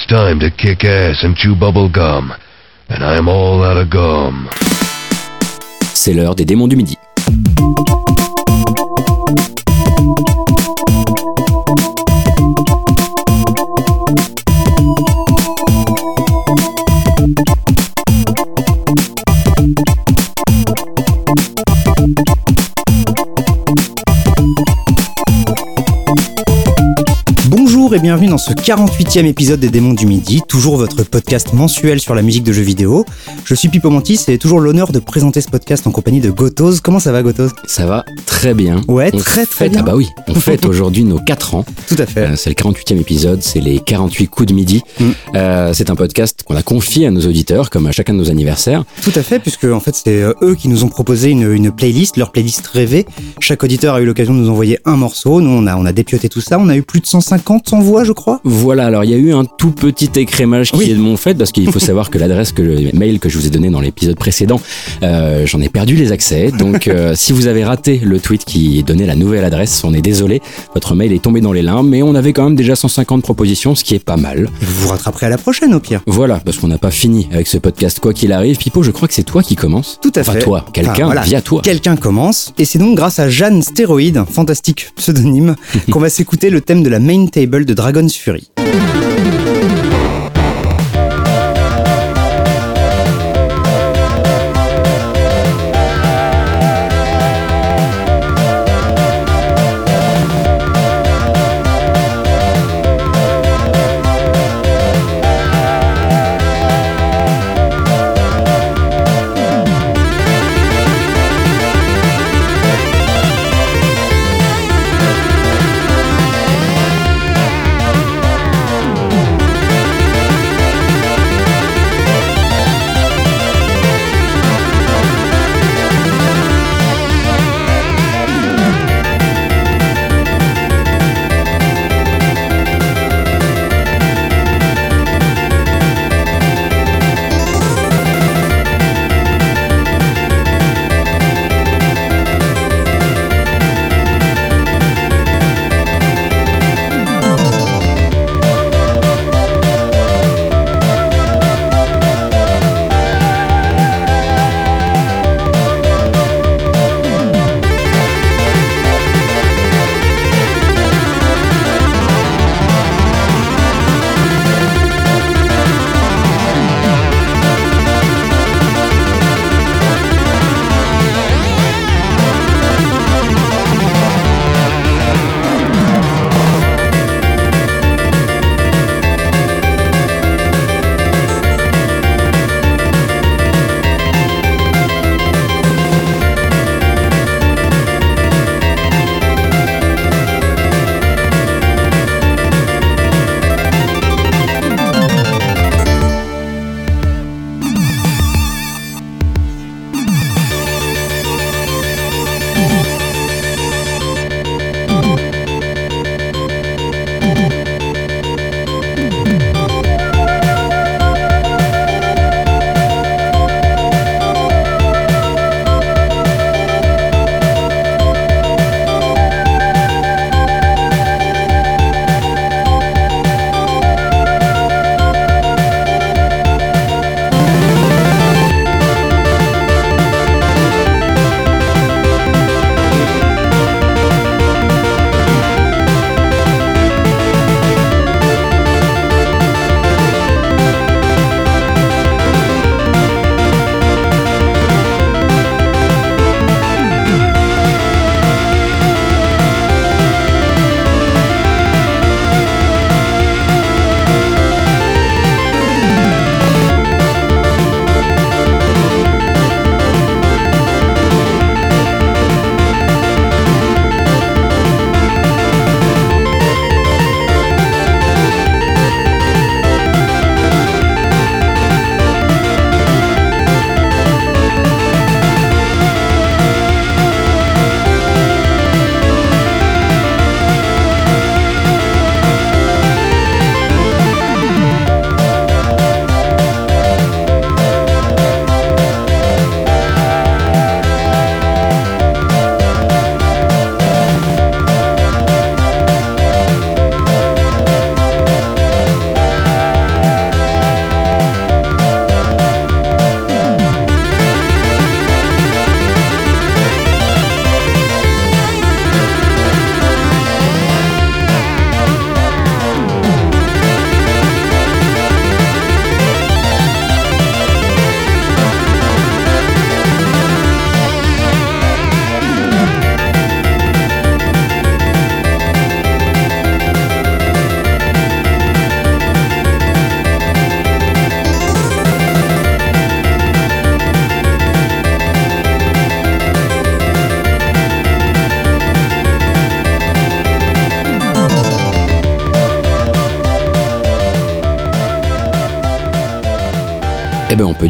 it's time to kick ass and chew bubble gum. And I'm all out of gum. C'est l'heure des démons du midi. Bonjour et bienvenue dans ce 48e épisode des Démons du Midi, toujours votre podcast mensuel sur la musique de jeux vidéo. Je suis Pipo Mantis et toujours l'honneur de présenter ce podcast en compagnie de Gotoz. Comment ça va Gotoz Ça va très bien. Ouais, On très très fête- bien. Ah bah oui, on fête aujourd'hui nos 4 ans. Tout à fait. Euh, c'est le 48e épisode, c'est les 48 coups de midi. Mm. Euh, c'est un podcast qu'on a confié à nos auditeurs, comme à chacun de nos anniversaires. Tout à fait, puisque en fait c'est euh, eux qui nous ont proposé une, une playlist, leur playlist rêvée. Chaque auditeur a eu l'occasion de nous envoyer un morceau. Nous on a, on a dépioté tout ça. On a eu plus de 150 envois, je crois. Voilà, alors il y a eu un tout petit écrémage qui Oui. est de mon fait, parce qu'il faut savoir que l'adresse que le mail que je vous ai donné dans l'épisode précédent, euh, j'en ai perdu les accès. Donc euh, si vous avez raté le tweet qui donnait la nouvelle adresse, on est désolé, votre mail est tombé dans les limbs, mais on avait quand même déjà 150 propositions, ce qui est pas mal. Vous vous rattraperez à la prochaine au pire. Voilà, parce qu'on n'a pas fini avec ce podcast quoi qu'il arrive. Pipo, je crois que c'est toi qui commence. Tout à Enfin, fait. toi, quelqu'un Enfin, voilà. via toi. Quelqu'un commence, et c'est donc grâce à Jeanne Stéroïde, fantastique pseudonyme, qu'on va s'écouter le thème de la main table de Dragon's Fury.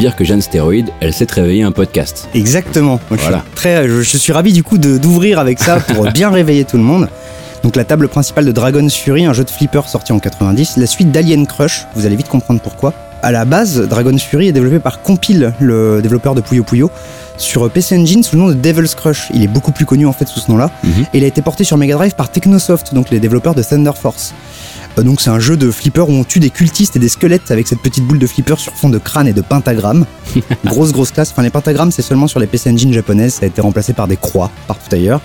Dire que Jeanne Stéroïde, elle s'est réveiller un podcast. Exactement. Moi, je suis Voilà. très, je, je suis ravi du coup d'ouvrir avec ça pour bien réveiller tout le monde. Donc la table principale de Dragon's Fury, un jeu de flipper sorti en 90, la suite d'Alien Crush, vous allez vite comprendre pourquoi. À la base, Dragon's Fury est développé par Compile, le développeur de Puyo Puyo, sur PC Engine sous le nom de Devil's Crush. Il est beaucoup plus connu en fait sous ce nom-là. Mhm. Et il a été porté sur Mega Drive par Technosoft, donc les développeurs de Thunder Force. Euh, Donc c'est un jeu de flipper où on tue des cultistes et des squelettes avec cette petite boule de flipper sur fond de crâne et de pentagramme. grosse grosse classe. Enfin les pentagrammes c'est seulement sur les PC Engine japonaises, ça a été remplacé par des croix partout ailleurs.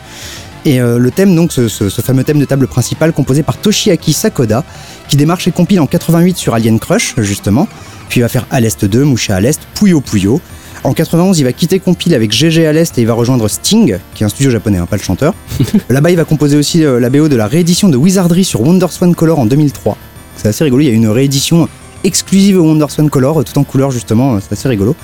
Et euh, le thème donc ce, ce- ce fameux thème de table principale composé par Toshiaki Sakoda qui démarre chez Compile en 88 sur Alien Crush justement, puis il va faire À l'Est 2, Moucha à l'Est, Puyo Puyo. En 91, il va quitter Compile avec GG à l'Est et il va rejoindre Sting, qui est un studio japonais, hein, pas le chanteur. Là-bas, il va composer aussi euh, la BO de la réédition de Wizardry sur Wonderswan Color en 2003. C'est assez rigolo, il y a une réédition exclusive au Wonderswan Color, euh, tout en couleur justement, euh, c'est assez rigolo.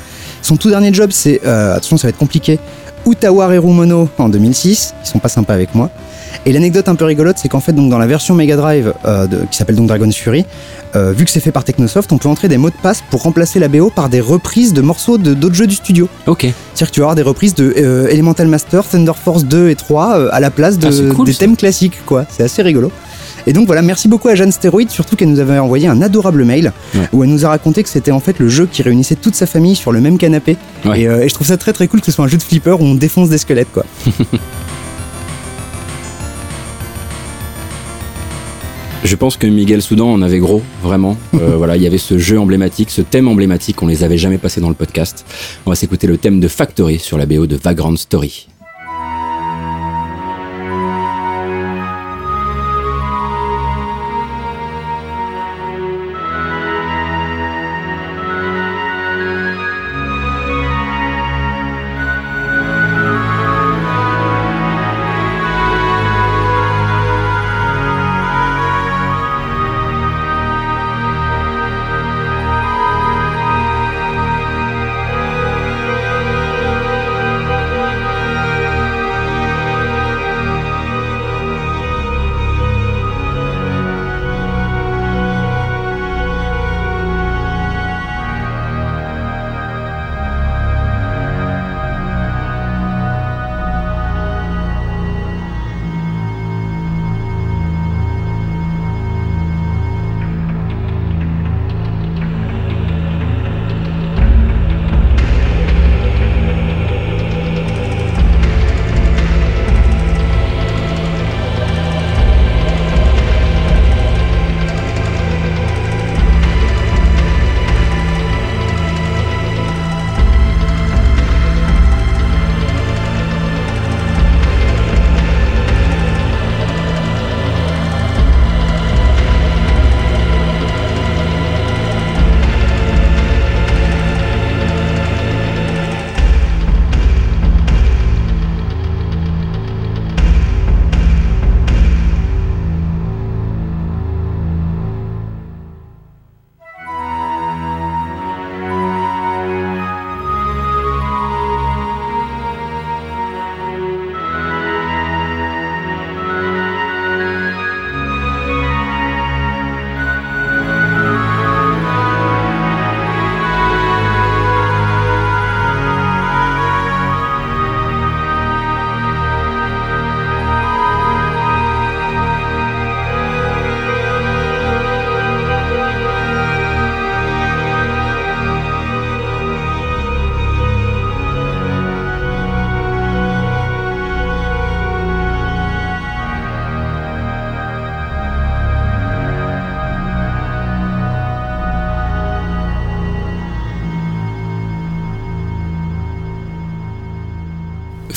Son tout dernier job, c'est, attention, ça va être compliqué, Utawareru Mono en 2006, ils sont pas sympas avec moi. Et l'anecdote un peu rigolote, c'est qu'en fait, donc dans la version Mega Drive, euh, de- qui s'appelle donc Dragon's Fury, euh, vu que c'est fait par Technosoft, on peut entrer des mots de passe pour remplacer la BO par des reprises de morceaux de d'autres jeux du studio. Ok. C'est-à-dire que tu vas avoir des reprises de euh, Elemental Master, Thunder Force 2 et 3 euh, à la place de, Ah, cool, des ça. thèmes classiques, quoi. C'est assez rigolo. Et donc voilà, merci beaucoup à Jeanne Stéroïde, surtout qu'elle nous avait envoyé un adorable mail Ouais. où elle nous a raconté que c'était en fait le jeu qui réunissait toute sa famille sur le même canapé. Ouais. Et, euh, et je trouve ça très très cool que ce soit un jeu de flipper où on défonce des squelettes, quoi. Je pense que Miguel Soudan en avait gros, vraiment. Euh, voilà, il y avait ce jeu emblématique, ce thème emblématique, on les avait jamais passés dans le podcast. On va s'écouter le thème de Factory sur la BO de Vagrant Story.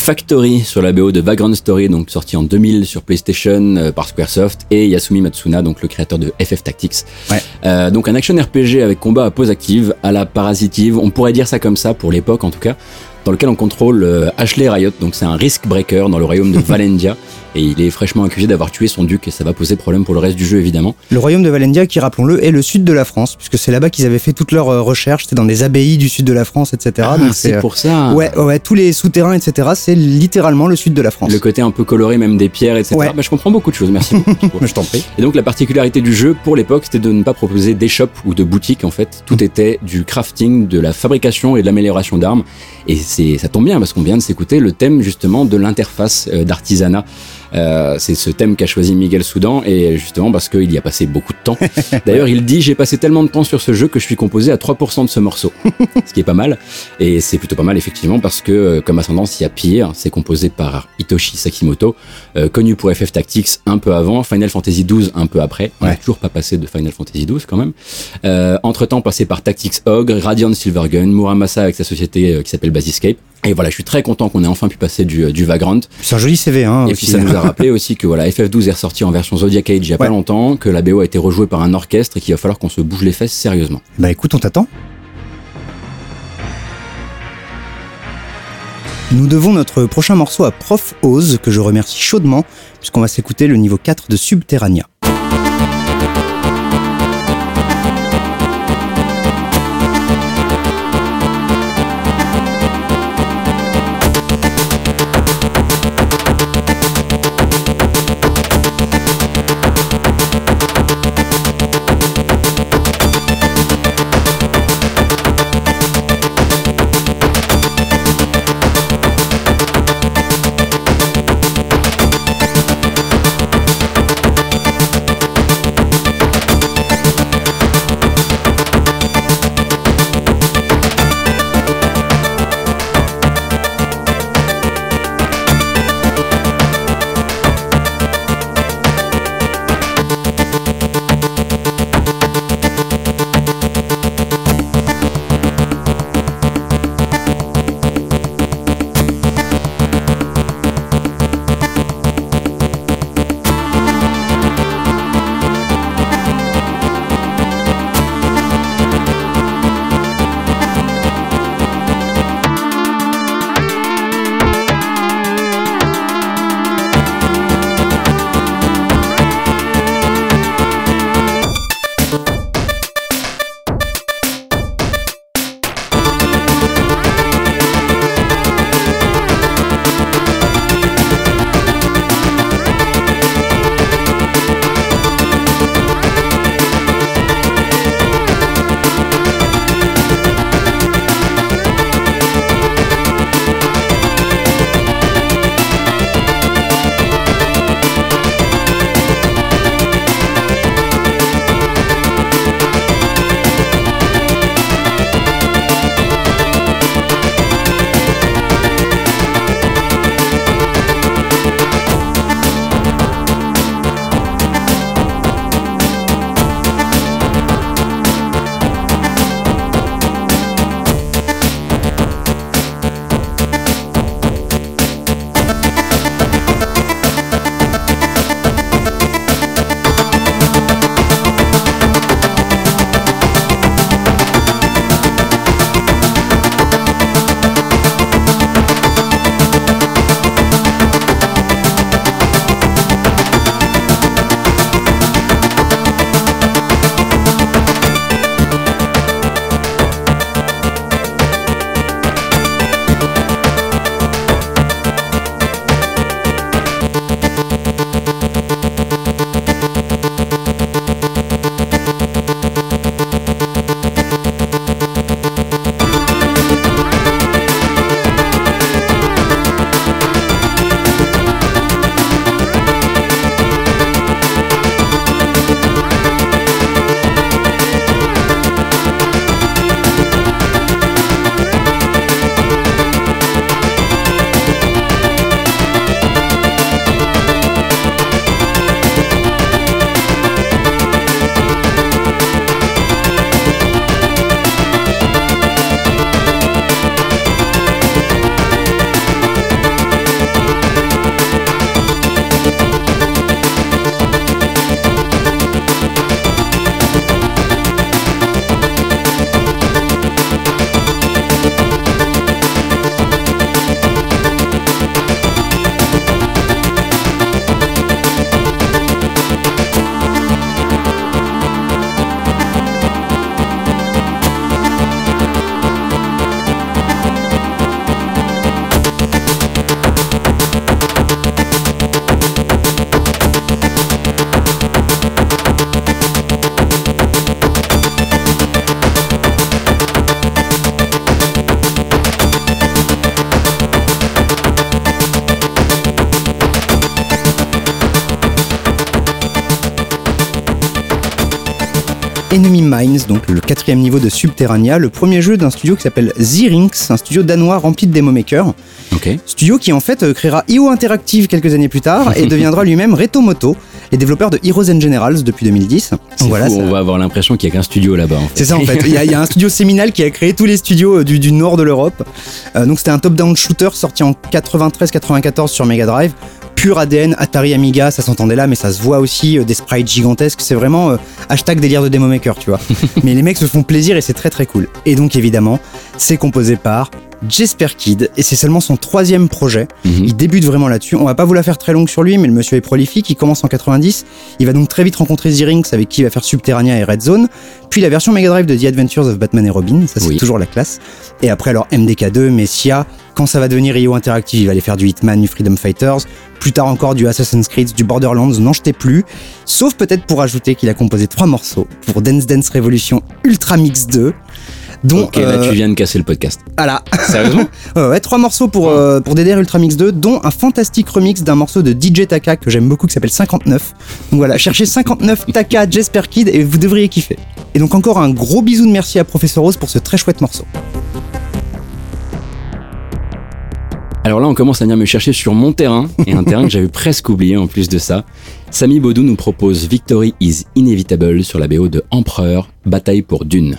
Factory sur la BO de Vagrant Story, donc sorti en 2000 sur PlayStation euh, par Squaresoft, et Yasumi Matsuna, donc le créateur de FF Tactics. Ouais. Euh, donc un action RPG avec combat à pause active, à la parasitive, on pourrait dire ça comme ça pour l'époque en tout cas. dans lequel on contrôle euh, Ashley Riot, donc c'est un risk breaker dans le royaume de Valendia. Et il est fraîchement accusé d'avoir tué son duc et ça va poser problème pour le reste du jeu évidemment. Le royaume de Valendia, qui rappelons-le, est le sud de la France, puisque c'est là-bas qu'ils avaient fait toutes leurs euh, recherches, c'était dans des abbayes du sud de la France, etc. Ah, Donc c'est euh, pour ça. Ouais, ouais, tous les souterrains, etc. C'est littéralement le sud de la France. Le côté un peu coloré, même des pierres, etc. Ouais. Bah, je comprends beaucoup de choses, merci beaucoup. Je t'en prie. Et donc la particularité du jeu pour l'époque, c'était de ne pas proposer d'échoppe ou de boutique en fait. Tout était du crafting, de la fabrication et de l'amélioration d'armes. Et c'est ça tombe bien parce qu'on vient de s'écouter le thème justement de l'interface euh, d'artisanat. Euh, c'est ce thème qu'a choisi Miguel Soudan et justement parce qu'il y a passé beaucoup de temps. D'ailleurs, il dit j'ai passé tellement de temps sur ce jeu que je suis composé à 3% de ce morceau, ce qui est pas mal. Et c'est plutôt pas mal effectivement parce que euh, comme ascendance, il y a pire. C'est composé par Hitoshi Sakimoto, euh, connu pour FF Tactics un peu avant, Final Fantasy XII un peu après. On n'a Ouais. toujours pas passé de Final Fantasy XII quand même. Euh, entre temps, passé par Tactics Ogre, Radiant Silvergun, Muramasa avec sa société qui s'appelle Basiscape. Et voilà, je suis très content qu'on ait enfin pu passer du, euh, du Vagrant. C'est un joli CV, hein. Et aussi. puis ça nous a rappelé aussi que voilà, FF12 est ressorti en version Zodiac Age il y a pas longtemps, que la BO a été rejouée par un orchestre et qu'il va falloir qu'on se bouge les fesses sérieusement. Bah écoute, on t'attend. Nous devons notre prochain morceau à Prof Oz, que je remercie chaudement, puisqu'on va s'écouter le niveau 4 de Subterranea. Mines, donc le quatrième niveau de Subterranea, le premier jeu d'un studio qui s'appelle Zyrinx, un studio danois rempli de démo makers. Studio qui en fait euh, créera IO Interactive quelques années plus tard et deviendra lui-même Retomoto, les développeurs de Heroes and Generals depuis 2010. C'est Donc voilà, fou, ça- on va avoir l'impression qu'il y a qu'un studio là-bas. en fait. c'est ça en fait. Il y, a, il y a un studio séminal qui a créé tous les studios euh, du, du nord de l'Europe. Euh, donc c'était un top-down shooter sorti en 93-94 sur Mega Drive. Pur ADN, Atari Amiga, ça s'entendait là, mais ça se voit aussi, euh, des sprites gigantesques. C'est vraiment euh, hashtag délire de démo maker, tu vois. mais les mecs se font plaisir et c'est très très cool. Et donc évidemment, c'est composé par Jesper Kid et c'est seulement son troisième projet. Mhm. Il débute vraiment là-dessus. On va pas vous la faire très longue sur lui, mais le monsieur est prolifique. Il commence en 90. Il va donc très vite rencontrer Zyrinx avec qui il va faire Subterranea et Red Zone. Puis la version Mega Drive de The Adventures of Batman et Robin. Ça, c'est Oui. toujours la classe. Et après, alors MDK2, Messia. Quand ça va devenir IO Interactive, il va aller faire du Hitman, du Freedom Fighters. Plus tard encore du Assassin's Creed, du Borderlands. N'en jetez plus. Sauf peut-être pour ajouter qu'il a composé trois morceaux pour Dance Dance Revolution Ultra Mix 2. Dont Ok, là euh, tu viens de casser le podcast. voilà, Sérieusement Ouais, ouais, trois morceaux pour, euh, pour DDR Ultra Mix 2, dont un fantastique remix d'un morceau de DJ Taka que j'aime beaucoup qui s'appelle 59. Donc voilà, cherchez 59 Taka Jesper Kid et vous devriez kiffer. Et donc encore un gros bisou de merci à Professor Rose pour ce très chouette morceau. Alors là, on commence à venir me chercher sur mon terrain, et un terrain que j'avais presque oublié en plus de ça. Samy Baudou nous propose Victory is Inevitable sur la BO de Empereur, Bataille pour Dune.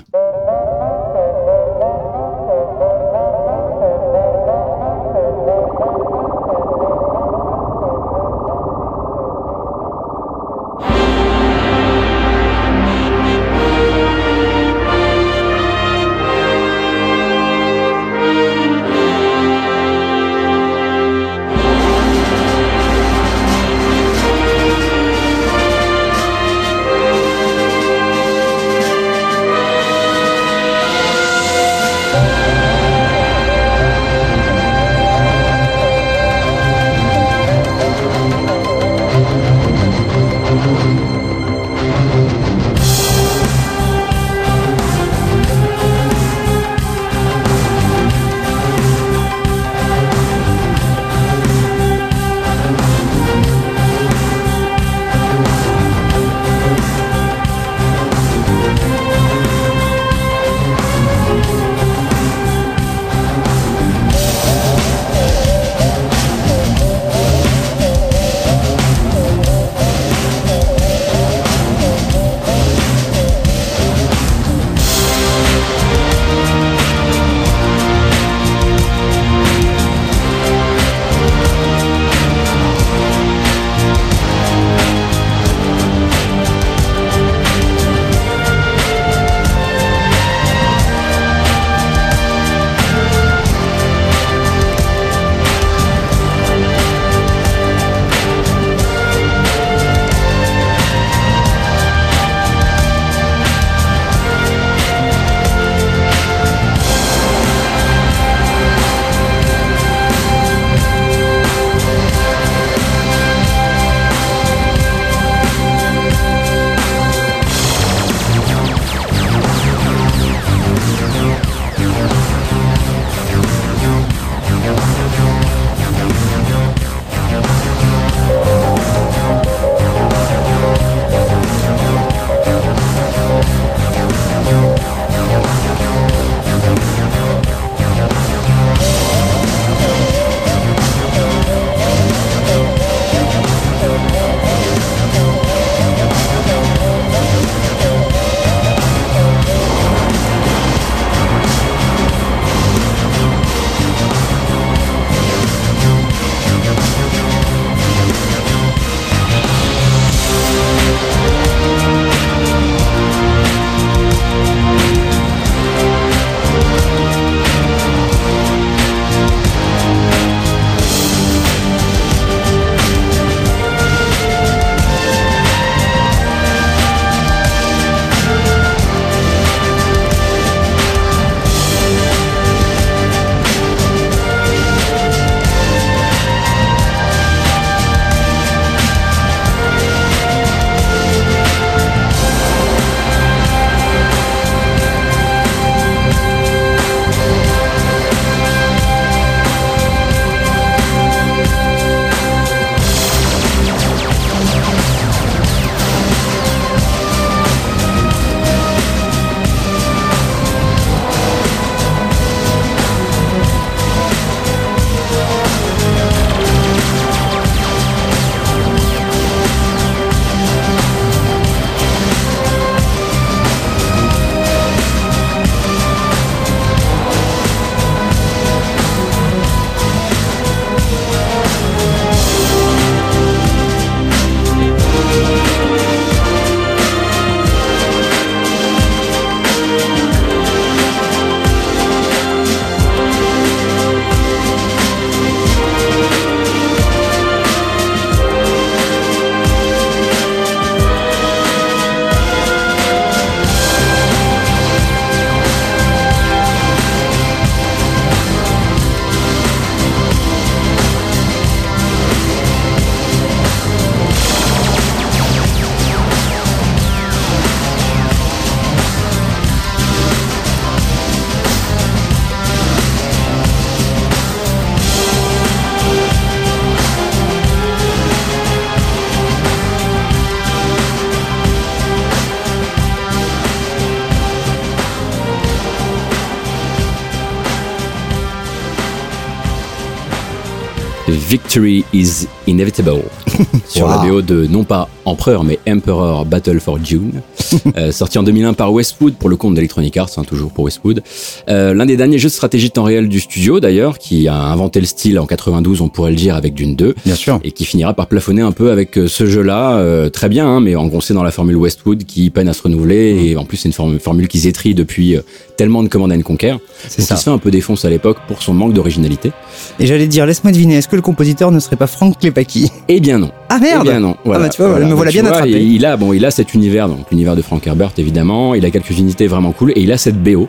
Victory is Inevitable sur la. BO de non pas Empereur mais Emperor Battle for June, euh, sorti en 2001 par Westwood pour le compte d'Electronic Arts, hein, toujours pour Westwood. Euh, L'un des derniers jeux de stratégie de temps réel du studio d'ailleurs, qui a inventé le style en 92, on pourrait le dire, avec Dune 2 Bien sûr. et qui finira par plafonner un peu avec euh, ce jeu-là, euh, très bien, hein, mais engoncé dans la formule Westwood qui peine à se renouveler et en plus c'est une formule qui s'étrie depuis tellement de Command and Conquer, C'est ça. il se fait un peu défonce à l'époque pour son manque d'originalité. Et j'allais dire, laisse-moi deviner, est-ce que le compositeur ne serait pas Frank Klepaki? Eh bien non. Ah merde Eh bien non. Ah bah tu vois, me voilà bien vois, attrapé. Il a bon, il a cet univers, donc l'univers de Frank Herbert évidemment. Il a quelques unités vraiment cool et il a cette BO.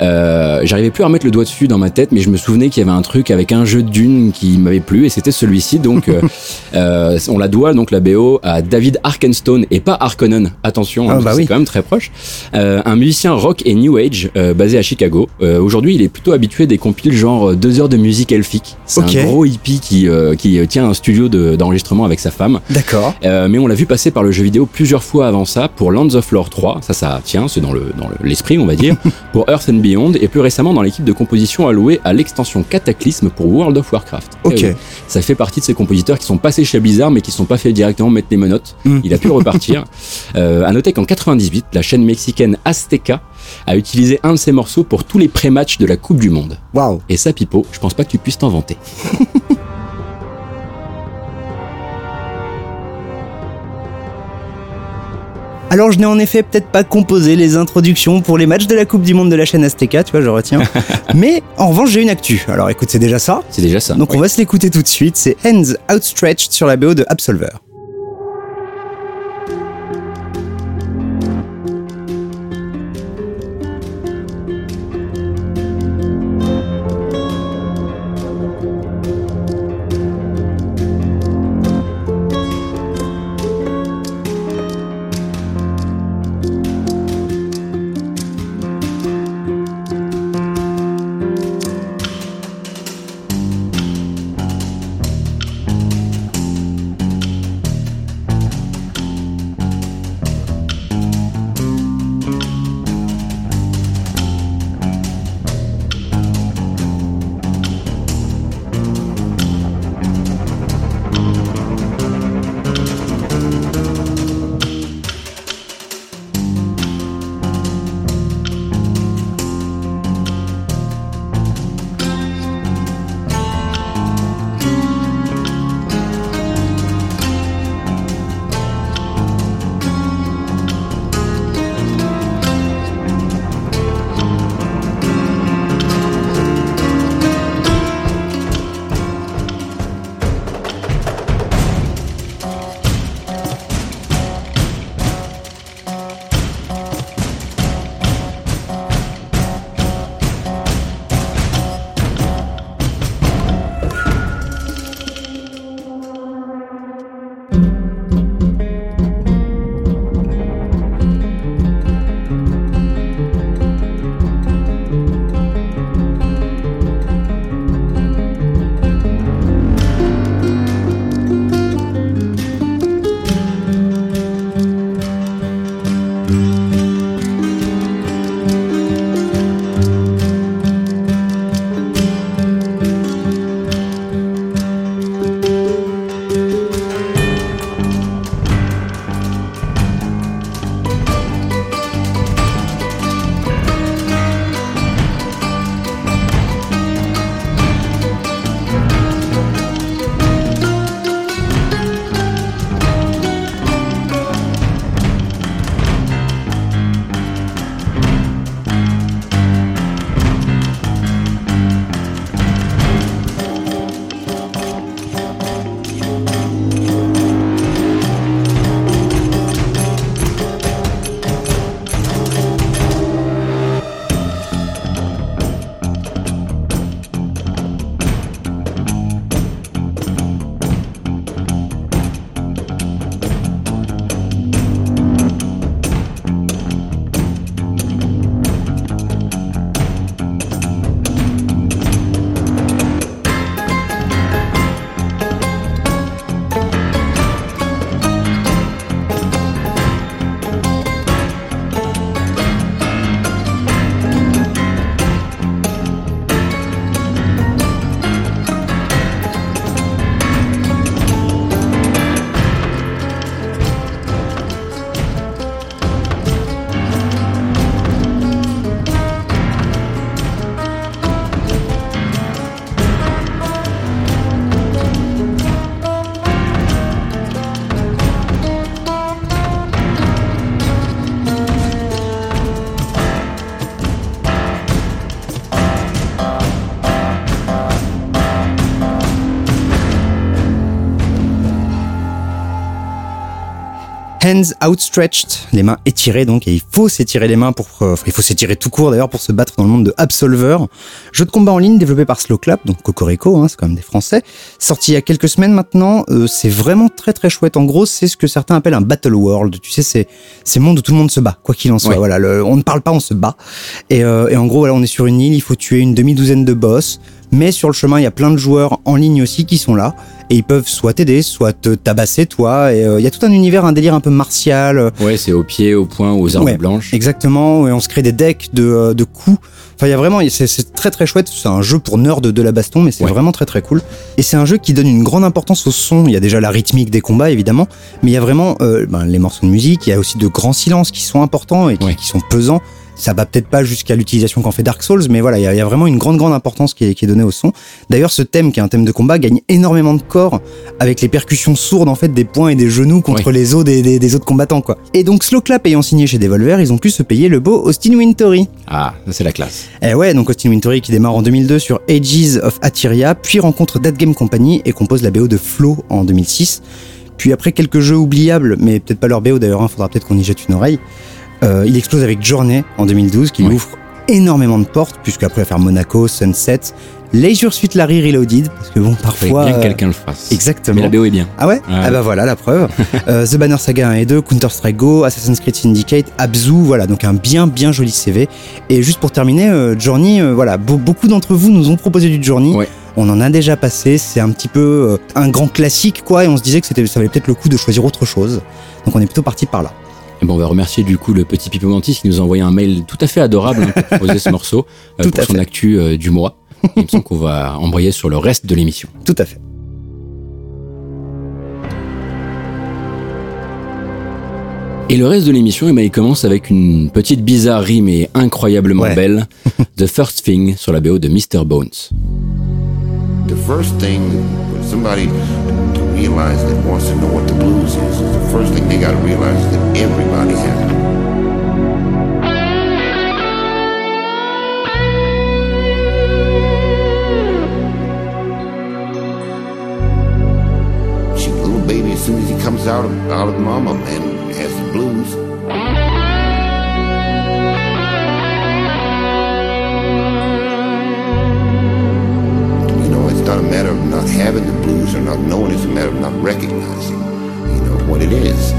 Euh, J'arrivais plus à remettre le doigt dessus dans ma tête, mais je me souvenais qu'il y avait un truc avec un jeu de Dune qui m'avait plu et c'était celui-ci. Donc euh, euh, on la doit donc la BO à David Arkenstone et pas Harkonnen. Attention, Ah, hein, bah oui. c'est quand même très proche. Euh, un musicien rock et new age euh, basé à Chicago. Aujourd'hui, il est plutôt habitué des compiles genre deux heures de musique elfique. C'est un gros hippie qui qui tient un studio de- d'enregistrement avec sa femme. D'accord. Euh, mais on l'a vu passer par le jeu vidéo plusieurs fois avant ça pour Lands of Lore 3, ça ça tient, c'est dans le dans le- l'esprit on va dire, pour Earth and Beyond et plus récemment dans l'équipe de composition allouée à l'extension Cataclysme pour World of Warcraft. Ok. Eh oui, ça fait partie de ces compositeurs qui sont passés chez Blizzard mais qui sont pas fait directement mettre les menottes. Mm. Il a pu repartir. Euh, à noter qu'en 98, la chaîne mexicaine Azteca a utilisé un de ses morceaux pour tous les pré-matchs de la Coupe du Monde. Waouh. Et ça, Pipo, je pense pas que tu puisses t'en vanter. Alors je n'ai en effet peut-être pas composé les introductions pour les matchs de la Coupe du Monde de la chaîne Azteca, tu vois, je retiens. Mais en revanche, j'ai une actu. Alors écoute, c'est déjà ça. C'est déjà ça. Donc on va se l'écouter tout de suite. C'est Hands Outstretched sur la BO de Absolver. Hands outstretched, les mains étirées donc, et il faut s'étirer les mains pour, euh, il faut s'étirer tout court d'ailleurs pour se battre dans le monde de Absolver. Jeu de combat en ligne développé par Slowclap, donc Cocorico, hein, c'est quand même des Français. Sorti il y a quelques semaines maintenant, euh, c'est vraiment très très chouette. En gros, c'est ce que certains appellent un battle world. Tu sais, c'est c'est monde où tout le monde se bat, quoi qu'il en soit. Ouais. Voilà, le- on ne parle pas, on se bat. Et, euh, et en gros, voilà, on est sur une île, il faut tuer une demi-douzaine de boss. Mais sur le chemin, il y a plein de joueurs en ligne aussi qui sont là. Et ils peuvent soit t'aider, soit te tabasser, toi. Et euh, il y a tout un univers, un délire un peu martial. Ouais, c'est au pied, au point, aux armes Ouais, blanches. Exactement, et on se crée des decks de, euh, de coups. Enfin, il y a vraiment, c'est- très très chouette. C'est un jeu pour nerds de, de la baston, mais c'est Ouais. vraiment très très cool. Et c'est un jeu qui donne une grande importance au son. Il y a déjà la rythmique des combats, évidemment, mais il y a vraiment euh, ben, les morceaux de musique. Il y a aussi de grands silences qui sont importants et qui, Ouais. qui sont pesants. Ça va peut-être pas jusqu'à l'utilisation qu'en fait Dark Souls, mais voilà, il y, a, il y a vraiment une grande grande importance qui est, qui est donnée au son. D'ailleurs, ce thème, qui est un thème de combat, gagne énormément de corps avec les percussions sourdes en fait des poings et des genoux contre les os des, des, des autres combattants, quoi. Et donc Slowclap ayant signé chez Devolver, ils ont pu se payer le beau Austin Wintory. Ah, c'est la classe. Eh ouais, donc Austin Wintory qui démarre en 2002 sur Ages of Atiria, puis rencontre Dead Game Company et compose la BO de Flow en 2006. Puis après quelques jeux oubliables, mais peut-être pas leur BO d'ailleurs, hein, faudra peut-être qu'on y jette une oreille, euh, il explose avec Journey en 2012 qui lui ouvre énormément de portes, puisque après faire Monaco, Sunset, Leisure Suite Larry Reloaded, parce que bon, parfois... bien que euh, quelqu'un le fasse. Exactement. Mais la BO est bien. Ah ouais, Ah Ah bah voilà la preuve. Euh, The Banner Saga 1 et 2, Counter-Strike Go, Assassin's Creed Syndicate, Abzu, voilà, donc un bien bien joli CV. Et juste pour terminer, euh, Journey, euh, voilà, be- beaucoup d'entre vous nous ont proposé du Journey. Ouais. On en a déjà passé, c'est un petit peu euh, un grand classique quoi, et on se disait que c'était, ça valait peut-être le coup de choisir autre chose. Donc on est plutôt parti par là. Et bon, on va remercier du coup le petit Pipo Mantis qui nous a envoyé un mail tout à fait adorable hein, pour proposer ce morceau euh, Tout pour son fait. actu euh, du mois. Il me semble qu'on va embrayer sur le reste de l'émission. Tout à fait. Et le reste de l'émission, eh ben, il commence avec une petite bizarrerie mais incroyablement Ouais. belle. The First Thing sur la BO de Mr. Bones. The first thing somebody realize that wants to know what the blues is, the first thing they got to realize is that everybody has it. Little baby as soon as he comes out of out of mama and has the blues. Having the blues or not knowing, it's a matter of not recognizing, you know, what it is.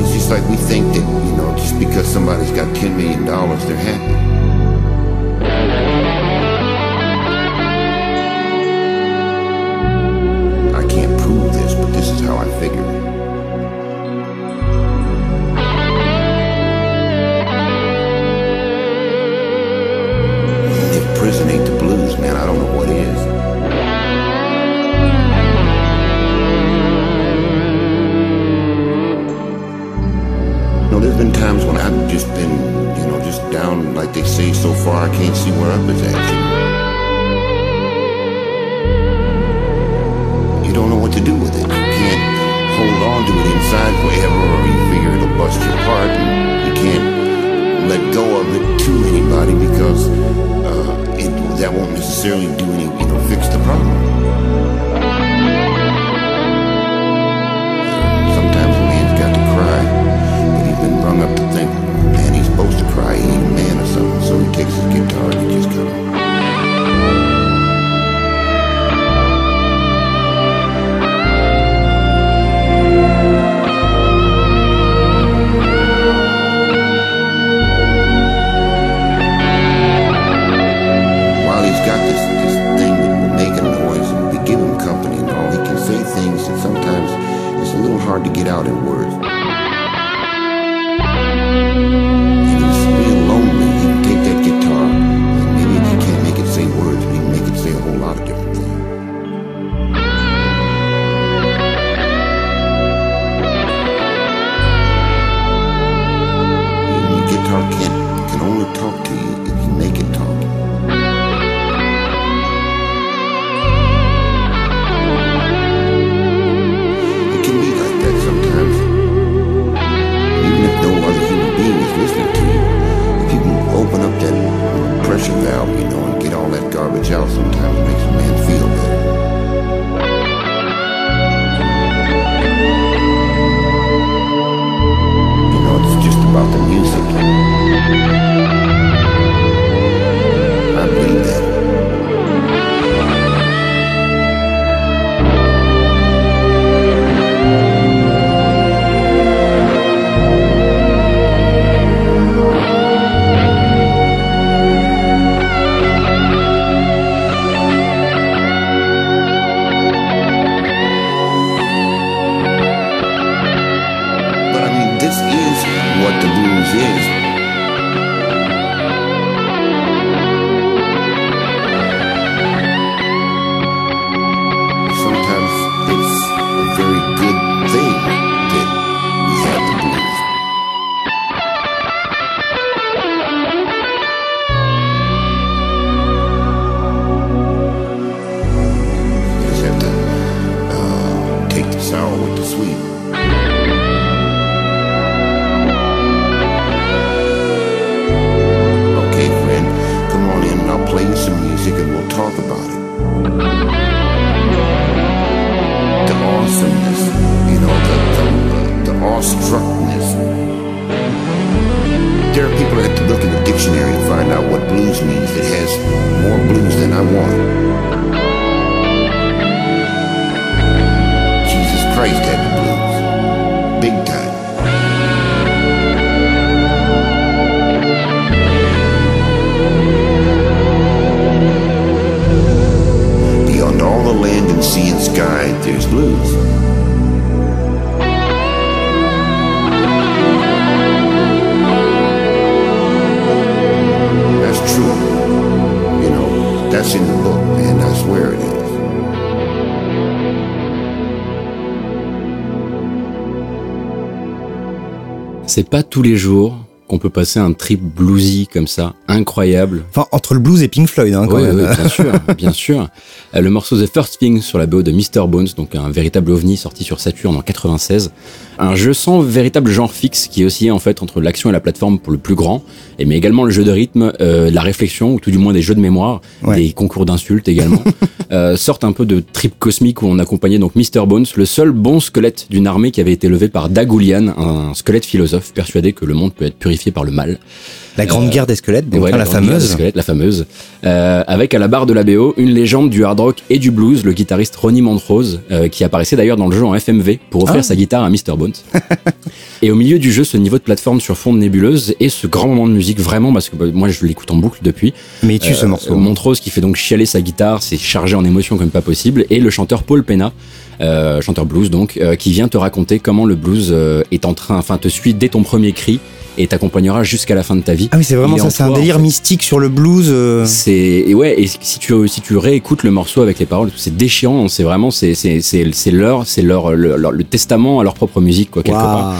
It's just like we think that, you know, just because somebody's got $10 million, they're happy. C'est pas tous les jours qu'on peut passer un trip bluesy comme ça, incroyable. Enfin, entre le blues et Pink Floyd, hein, quand même. bien sûr, bien sûr. Euh, Le morceau The First Thing sur la BO de Mr. Bones, donc un véritable ovni sorti sur Saturn en 96. Un jeu sans véritable genre fixe qui est aussi en fait entre l'action et la plateforme pour le plus grand, et mais également le jeu de rythme, euh, la réflexion ou tout du moins des jeux de mémoire, Ouais. des concours d'insultes également, euh, sortent un peu de trip cosmique où on accompagnait donc Mr. Bones, le seul bon squelette d'une armée qui avait été levé par Dagulian, un squelette philosophe persuadé que le monde peut être purifié par le mal. La grande guerre des squelettes, donc Ouais, la, fameuse. squelettes, la fameuse. Euh, avec à la barre de la BO une légende du hard rock et du blues, le guitariste Ronnie Montrose, euh, qui apparaissait d'ailleurs dans le jeu en FMV pour offrir Ah. sa guitare à Mr. Bones. et au milieu du jeu, ce niveau de plateforme sur fond de nébuleuse et ce grand moment de musique vraiment parce que bah, moi je l'écoute en boucle depuis. Mais il tue ce Euh, morceau. Montrose qui fait donc chialer sa guitare, c'est chargé en émotions comme pas possible, et le chanteur Paul Pena, euh, chanteur blues donc, euh, qui vient te raconter comment le blues euh, est en train, enfin te suit dès ton premier cri et t'accompagnera jusqu'à la fin de ta vie. Ah oui, c'est vraiment ça, c'est un en délire fait. mystique sur le blues. euh, C'est et ouais et si tu si tu réécoutes le morceau avec les paroles, c'est déchirant. C'est vraiment c'est c'est c'est c'est leur c'est leur le, leur- le testament à leur propre musique quoi quelque part.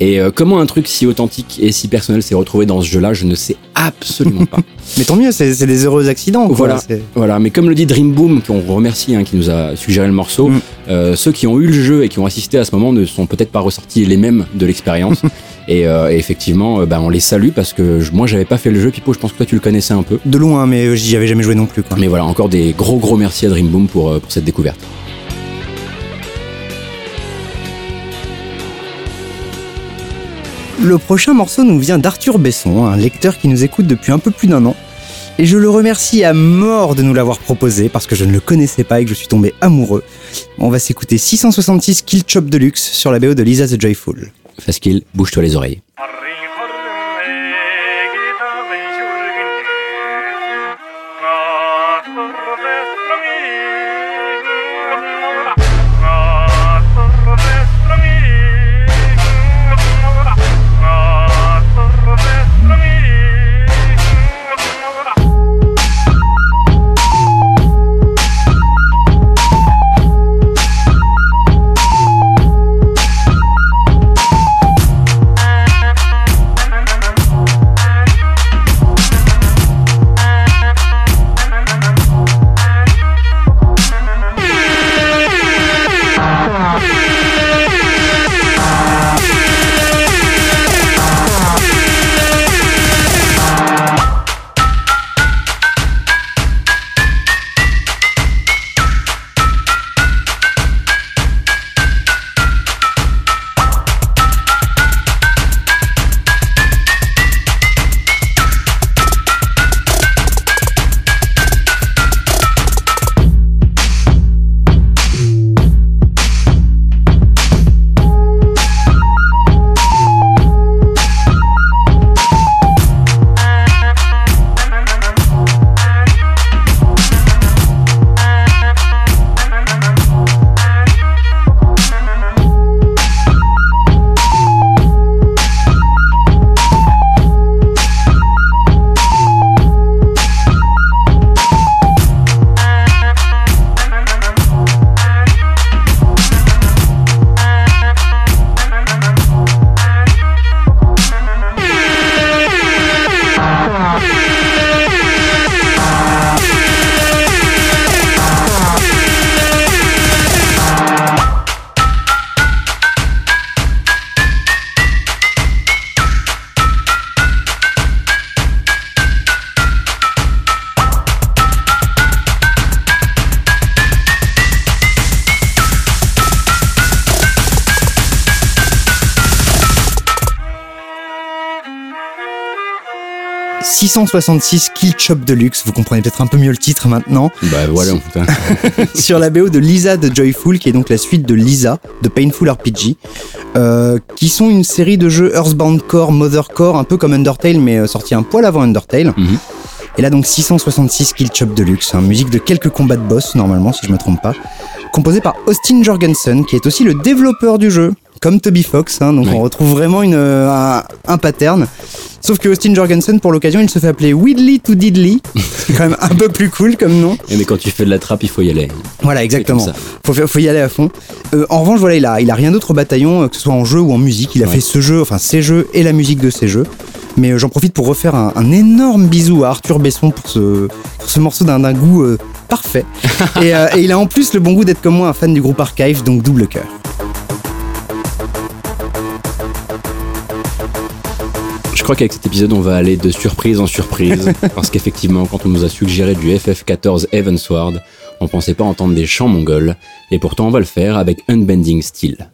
Et euh, comment un truc si authentique et si personnel s'est retrouvé dans ce jeu-là, je ne sais absolument pas. Mais tant mieux, c'est des heureux accidents. quoi, Voilà. Voilà, mais comme le dit Dream Boom, qu'on remercie, hein, qui nous a suggéré le morceau, Mm. euh, ceux qui ont eu le jeu et qui ont assisté à ce moment ne sont peut-être pas ressortis les mêmes de l'expérience. et, euh, et effectivement, bah, on les salue parce que je- moi, j'avais pas fait le jeu. Pipo, je pense que toi, tu le connaissais un peu. De loin, mais j'y avais jamais joué non plus. Quoi. Mais voilà, encore des gros gros merci à Dream Boom pour, pour cette découverte. Le prochain morceau nous vient d'Arthur Besson, un lecteur qui nous écoute depuis un peu plus d'un an. Et je le remercie à mort de nous l'avoir proposé parce que je ne le connaissais pas et que je suis tombé amoureux. On va s'écouter 666 Kill Chop Deluxe sur la BO de Lisa the Joyful. Faskill, bouge-toi les oreilles. 666 Kill Chop Deluxe, vous comprenez peut-être un peu mieux le titre maintenant, Bah voilà. putain. sur la BO de Lisa de Joyful, qui est donc la suite de Lisa de Painful RPG, euh, qui sont une série de jeux Earthbound Core, Mother Core, un peu comme Undertale, mais euh, sorti un poil avant Undertale. Mhm. Et là donc 666 Kill Chop Deluxe, hein, musique de quelques combats de boss normalement si je me trompe pas, composé par Austin Jorgensen, qui est aussi le développeur du jeu, comme Toby Fox, hein, donc Ouais. on retrouve vraiment une, euh, un, un pattern. Sauf que Austin Jorgensen, pour l'occasion, il se fait appeler Widley to Diddley. C'est quand même un peu plus cool comme nom. Et mais quand tu fais de la trappe, il faut y aller. Voilà, exactement. Faut, faire- faut y aller à fond. Euh, en revanche, voilà, il a, il a rien d'autre au bataillon, euh, que ce soit en jeu ou en musique. Il a Ouais. fait ce jeu, enfin ces jeux et la musique de ces jeux. Mais euh, j'en profite pour refaire un, un énorme bisou à Arthur Besson pour ce, pour ce morceau d'un d'un goût euh, parfait. et, euh, et il a en plus le bon goût d'être comme moi un fan du groupe Archive, donc double cœur. Crois qu'avec cet épisode, on va aller de surprise en surprise. parce qu'effectivement, quand on nous a suggéré du FF14 Evansward, on pensait pas entendre des chants mongols. Et pourtant, on va le faire avec Unbending Steel.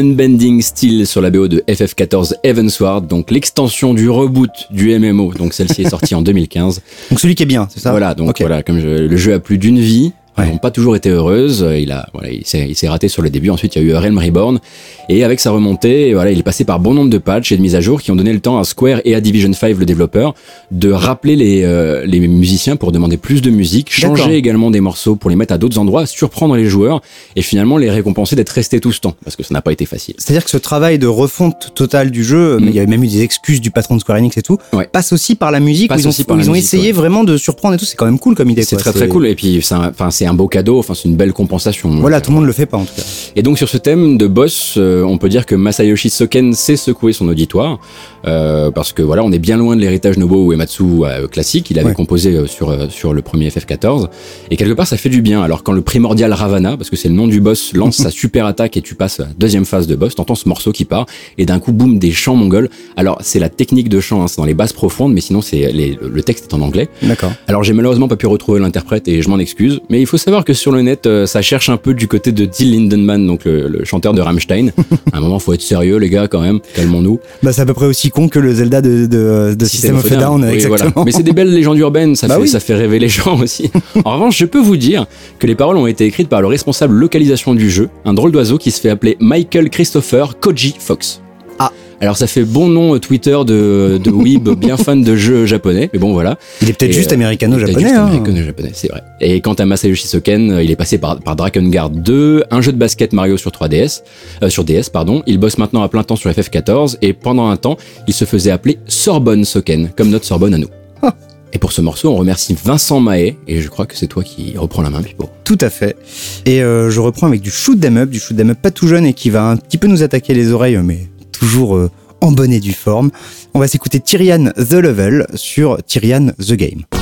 Unbending Steel sur la BO de FF14 Evansward, donc l'extension du reboot du MMO. Donc celle-ci est sortie en 2015. Donc celui qui est bien, c'est ça? Voilà, donc voilà, comme je- le jeu a plus d'une vie. Ouais. N'ont pas toujours été heureuses. Il a, voilà, il s'est, il s'est raté sur le début. Ensuite, il y a eu Realm Reborn. Et avec sa remontée, voilà, il est passé par bon nombre de patchs et de mises à jour qui ont donné le temps à Square et à Division 5, le développeur, de rappeler les, euh, les musiciens pour demander plus de musique, changer également des morceaux pour les mettre à d'autres endroits, surprendre les joueurs et finalement les récompenser d'être restés tout ce temps parce que ça n'a pas été facile. C'est-à-dire que ce travail de refonte totale du jeu, mais il y avait même eu des excuses du patron de Square Enix et tout, Mm. Ouais. passe aussi par la musique, Passe où ils ont, où ils ont musique, essayé ouais. vraiment de surprendre et tout. C'est quand même cool comme idée. C'est très très cool et puis c'est un, un beau cadeau, enfin c'est une belle compensation. Voilà, tout le monde le fait pas en tout cas. Et donc sur ce thème de boss, euh, on peut dire que Masayoshi Soken sait secouer son auditoire euh, parce que voilà, on est bien loin de l'héritage Nobuo Uematsu euh, classique. Il avait Ouais. composé euh, sur euh, sur le premier FF14 et quelque part ça fait du bien. Alors quand le primordial Ravana, parce que c'est le nom du boss, lance sa super attaque et tu passes à la deuxième phase de boss, t'entends ce morceau qui part et d'un coup boum des chants mongols. Alors c'est la technique de chant, hein, c'est dans les basses profondes, mais sinon c'est les- le texte est en anglais. D'accord. Alors j'ai malheureusement pas pu retrouver l'interprète et je m'en excuse, mais il faut savoir que sur le net, euh, ça cherche un peu du côté de Till Donc le, le chanteur de Rammstein. à un moment, faut être sérieux les gars quand même, calmons-nous. Bah, c'est à peu près aussi con que le Zelda de, de, de System of a Down, Oui, exactement. voilà. Mais c'est des belles légendes urbaines, ça, Bah fait, oui. ça fait rêver les gens aussi. en revanche, je peux vous dire que les paroles ont été écrites par le responsable localisation du jeu, un drôle d'oiseau qui se fait appeler Michael Christopher Koji Fox. Ah. Alors ça fait bon nom euh, Twitter de, de Weeb bien fan de jeux japonais, mais bon voilà. Il est peut-être juste euh, américano-japonais. Hein. américano-japonais, c'est vrai. Et quant à Masayoshi Soken, euh, il est passé par, par Drakengard 2, un jeu de basket Mario sur 3DS, euh, sur DS, pardon. Il bosse maintenant à plein temps sur FF14 et pendant un temps, il se faisait appeler Sorbonne Soken, comme notre Sorbonne à nous. Ah. Et pour ce morceau, on remercie Vincent Mahé, et je crois que c'est toi qui reprends la main, Pipo. Tout à fait. Et euh, je reprends avec du shoot 'em up, du shoot 'em up pas tout jeune et qui va un petit peu nous attaquer les oreilles, mais toujours euh, en bonne et forme. On va s'écouter Tyrian The Level sur Tyrian The Game.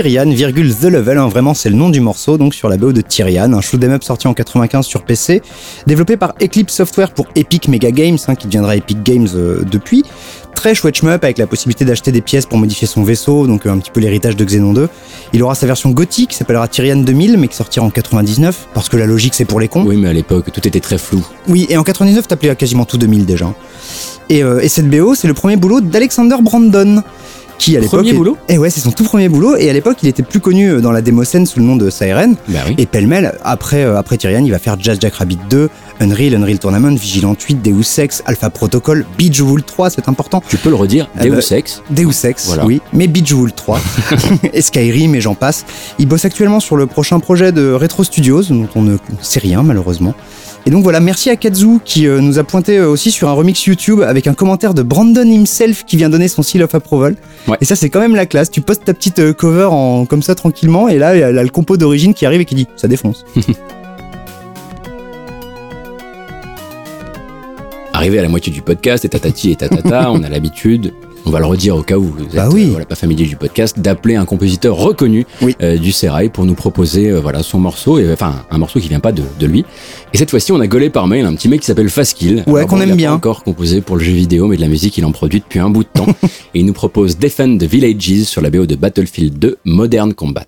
Tyrian, virgule The Level, hein, vraiment c'est le nom du morceau, donc sur la BO de Tyrian, un shoot 'em up sorti en 95 sur PC, développé par Eclipse Software pour Epic Mega Games, hein, qui deviendra Epic Games euh, depuis. Très chouette shmup avec la possibilité d'acheter des pièces pour modifier son vaisseau, donc euh, un petit peu l'héritage de Xenon 2. Il aura sa version gothique, qui s'appellera Tyrian 2000, mais qui sortira en 99, parce que la logique c'est pour les cons. Oui, mais à l'époque, tout était très flou. Oui, et en 99, t'appelais quasiment tout 2000 déjà. Et, euh, et cette BO, c'est le premier boulot d'Alexander Brandon. Qui à l'époque. Premier boulot Et ouais, c'est son tout premier boulot. Et à l'époque, il était plus connu euh, dans la démo scène sous le nom de Siren. Bah oui. Et pêle-mêle, après, euh, après Tyrian, il va faire Jazz Jack Rabbit 2, Unreal, Unreal Tournament, Vigilant 8, Deus Ex, Alpha Protocol, Bejeweled 3, c'est important. Tu peux le redire, Ah Deus bah, Ex. Deus Ex, Voilà. oui, mais Bejeweled 3, et Skyrim, et j'en passe. Il bosse actuellement sur le prochain projet de Retro Studios, dont on ne sait rien malheureusement. Et donc voilà, merci à Kazu qui euh, nous a pointé euh, aussi sur un remix YouTube avec un commentaire de Brandon himself qui vient donner son seal of approval. Ouais. Et ça c'est quand même la classe. Tu postes ta petite euh, cover en comme ça tranquillement et là il y a le compo d'origine qui arrive et qui dit ça défonce. Arrivé à la moitié du podcast, et tatati et tatata, on a l'habitude. On va le redire au cas où vous êtes Bah oui. euh, voilà, pas familier du podcast, d'appeler un compositeur reconnu Oui. euh, du Serail pour nous proposer euh, voilà son morceau, et, enfin un morceau qui vient pas de, de lui. Et cette fois-ci, on a gaulé par mail un petit mec qui s'appelle Faskill. Ouais, qu'on bon, aime il a bien. Pas encore composé pour le jeu vidéo, mais de la musique, il en produit depuis un bout de temps. et il nous propose Defend the Villages sur la BO de Battlefield 2 Modern Combat.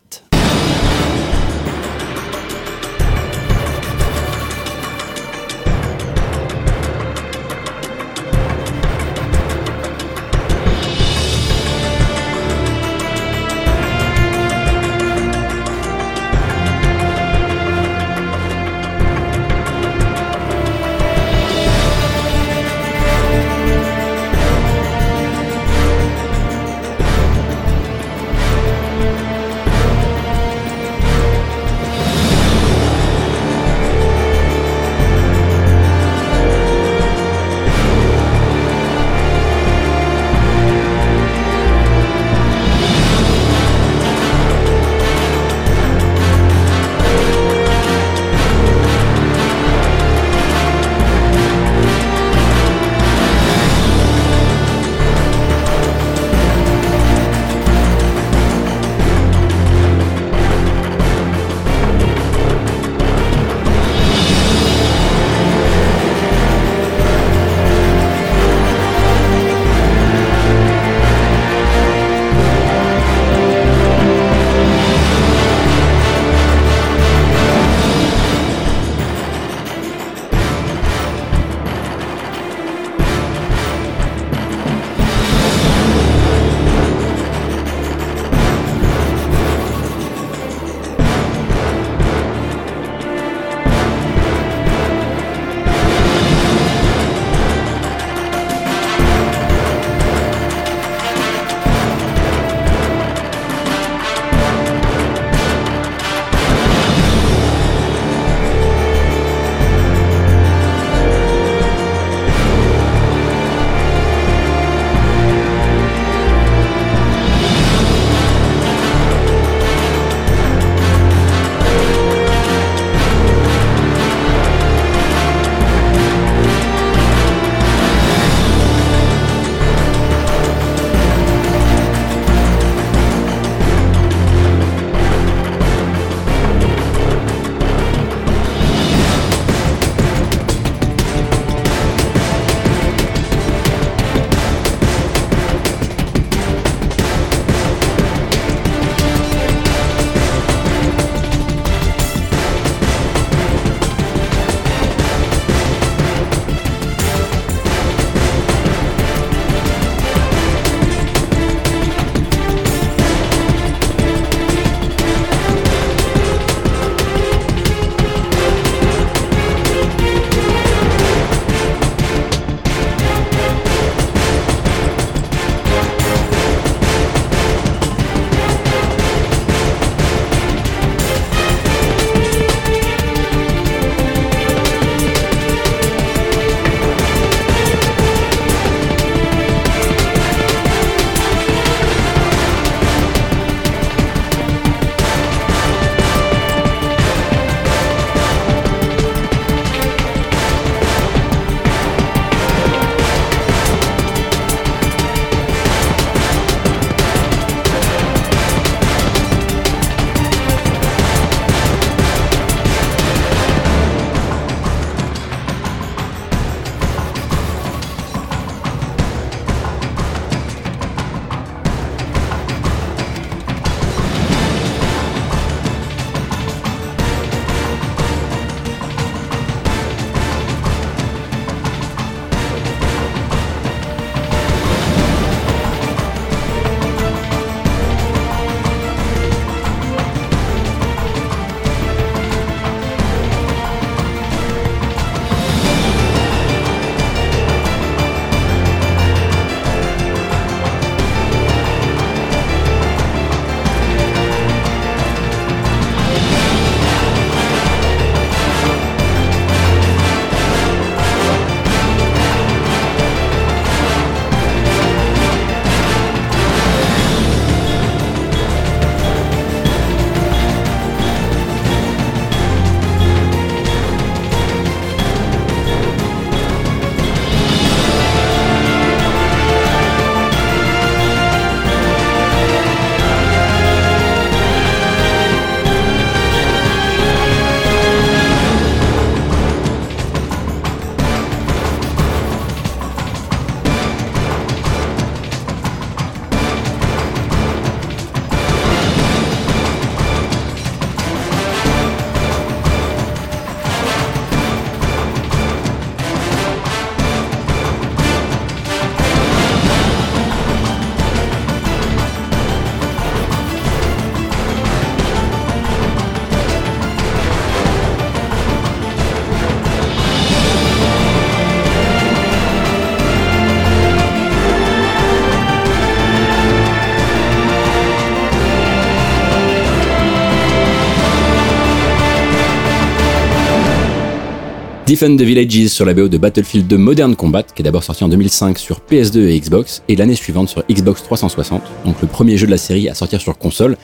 Defend the Villages sur la BO de Battlefield 2 Modern Combat, qui est d'abord sorti en 2005 sur PS2 et Xbox, et l'année suivante sur Xbox 360, donc le premier jeu de la série à sortir sur console.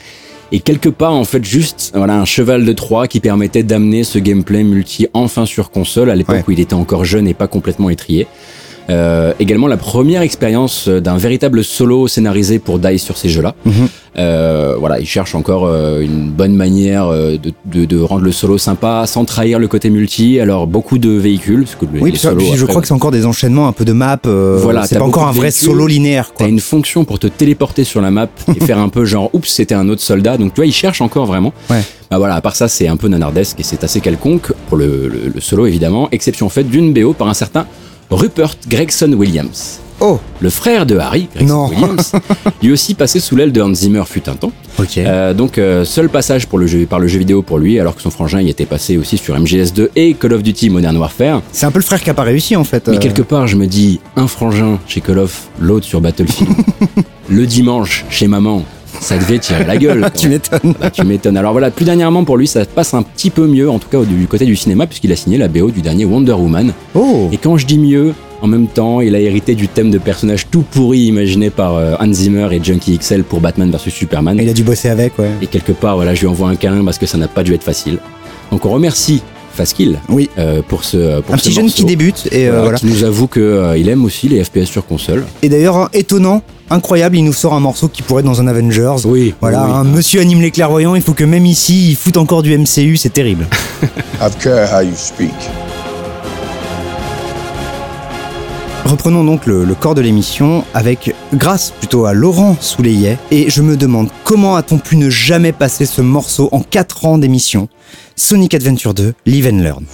Et quelque part, en fait, juste voilà un cheval de Troie qui permettait d'amener ce gameplay multi enfin sur console à l'époque Ouais. où il était encore jeune et pas complètement étrié. Euh, également la première expérience d'un véritable solo scénarisé pour DICE sur ces jeux-là. Mhm. Euh, voilà, il cherche encore euh, une bonne manière euh, de, de, de rendre le solo sympa sans trahir le côté multi. Alors beaucoup de véhicules, parce que Oui, puis, solos, puis je après, crois que c'est encore des enchaînements un peu de map. euh, Voilà, c'est pas encore un vrai solo linéaire. Quoi. T'as une fonction pour te téléporter sur la map et faire un peu genre oups c'était un autre soldat donc tu vois il cherche encore vraiment Ouais. bah voilà à part ça c'est un peu nanardesque et c'est assez quelconque pour le, le- le solo évidemment exception faite d'une BO par un certain Rupert Gregson Williams Oh, le frère de Harry Non. Williams lui aussi passé sous l'aile de Hans Zimmer fut un temps ok. Euh, donc euh, seul passage pour le jeu, par le jeu vidéo pour lui alors que son frangin y était passé aussi sur MGS2 et Call of Duty Modern Warfare C'est un peu le frère qui a pas réussi en fait. mais euh. quelque part, je me dis, un frangin chez Call of, l'autre sur Battlefield. le dimanche, chez maman, ça devait tirer la gueule. tu m'étonnes. Bah, tu m'étonnes. Alors voilà, plus dernièrement pour lui, ça passe un petit peu mieux, en tout cas du côté du cinéma, puisqu'il a signé la BO du dernier Wonder Woman. Oh, Et quand je dis mieux, en même temps, il a hérité du thème de personnage tout pourri imaginé par euh, Hans Zimmer et Junkie XL pour Batman vs Superman. il a dû bosser avec, ouais. Et quelque part, voilà, je lui envoie un câlin parce que ça n'a pas dû être facile. Donc on remercie Faskill Oui. euh, pour ce pour Un ce petit jeune qui débute et euh, Voilà, voilà. qui nous avoue qu'il aime aussi les FPS sur console. Et d'ailleurs, hein, étonnant, incroyable, il nous sort un morceau qui pourrait être dans un Avengers. Oui, Voilà, oui, un monsieur anime les clairvoyants, il faut que même ici, il foute encore du MCU, c'est terrible. I've care how you speak. Reprenons donc le, le corps de l'émission avec, grâce plutôt à Laurent Souleillet, et je me demande comment a-t-on pu ne jamais passer ce morceau en 4 ans d'émission Sonic Adventure 2, Live and Learn.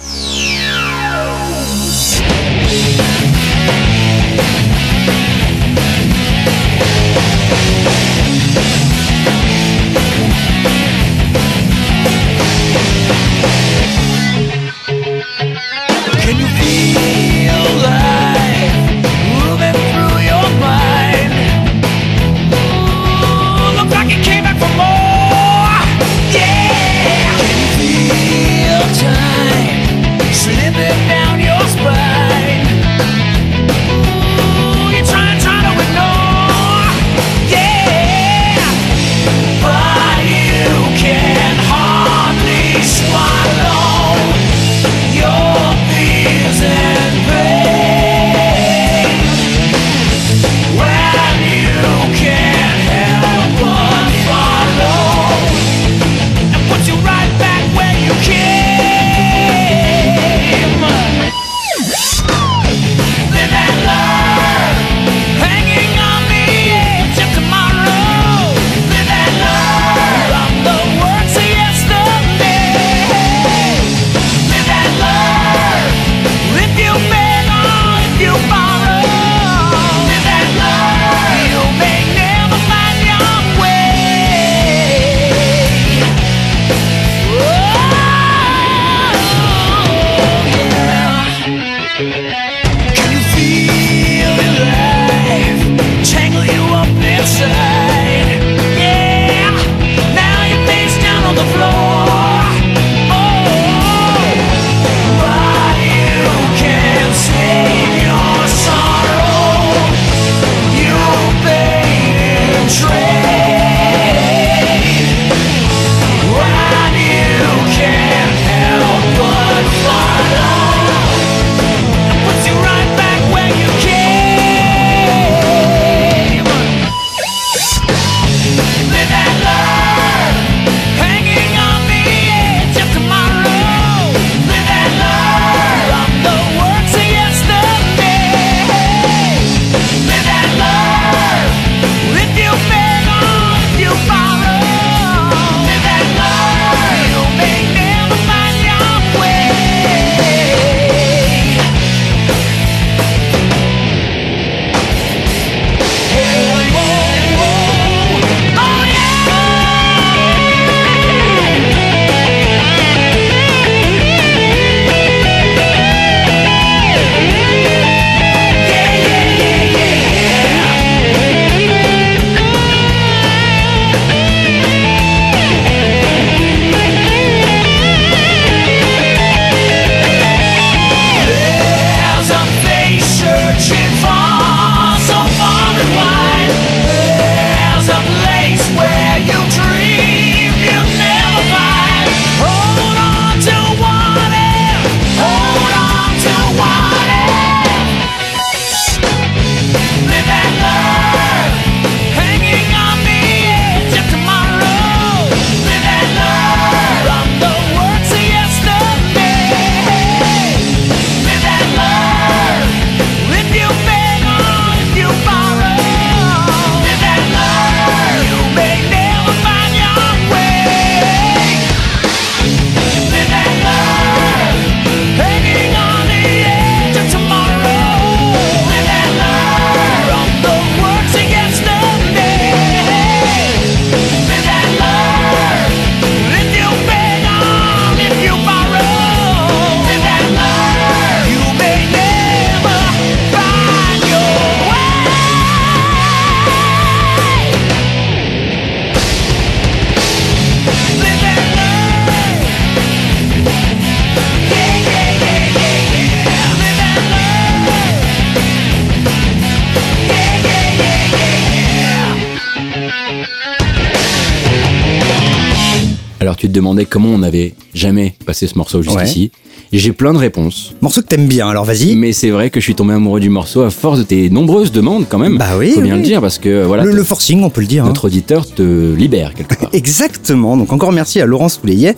Demandais comment on n'avait jamais passé ce morceau jusqu'ici. Et J'ai plein de réponses. Morceau que t'aimes bien, alors vas-y. Mais c'est vrai que je suis tombé amoureux du morceau à force de tes nombreuses demandes quand même. Bah oui, Faut bien oui. le dire parce que voilà, le forcing, on peut le dire. hein. notre auditeur te libère quelque part. Exactement. Donc encore merci à Laurence Souleillet.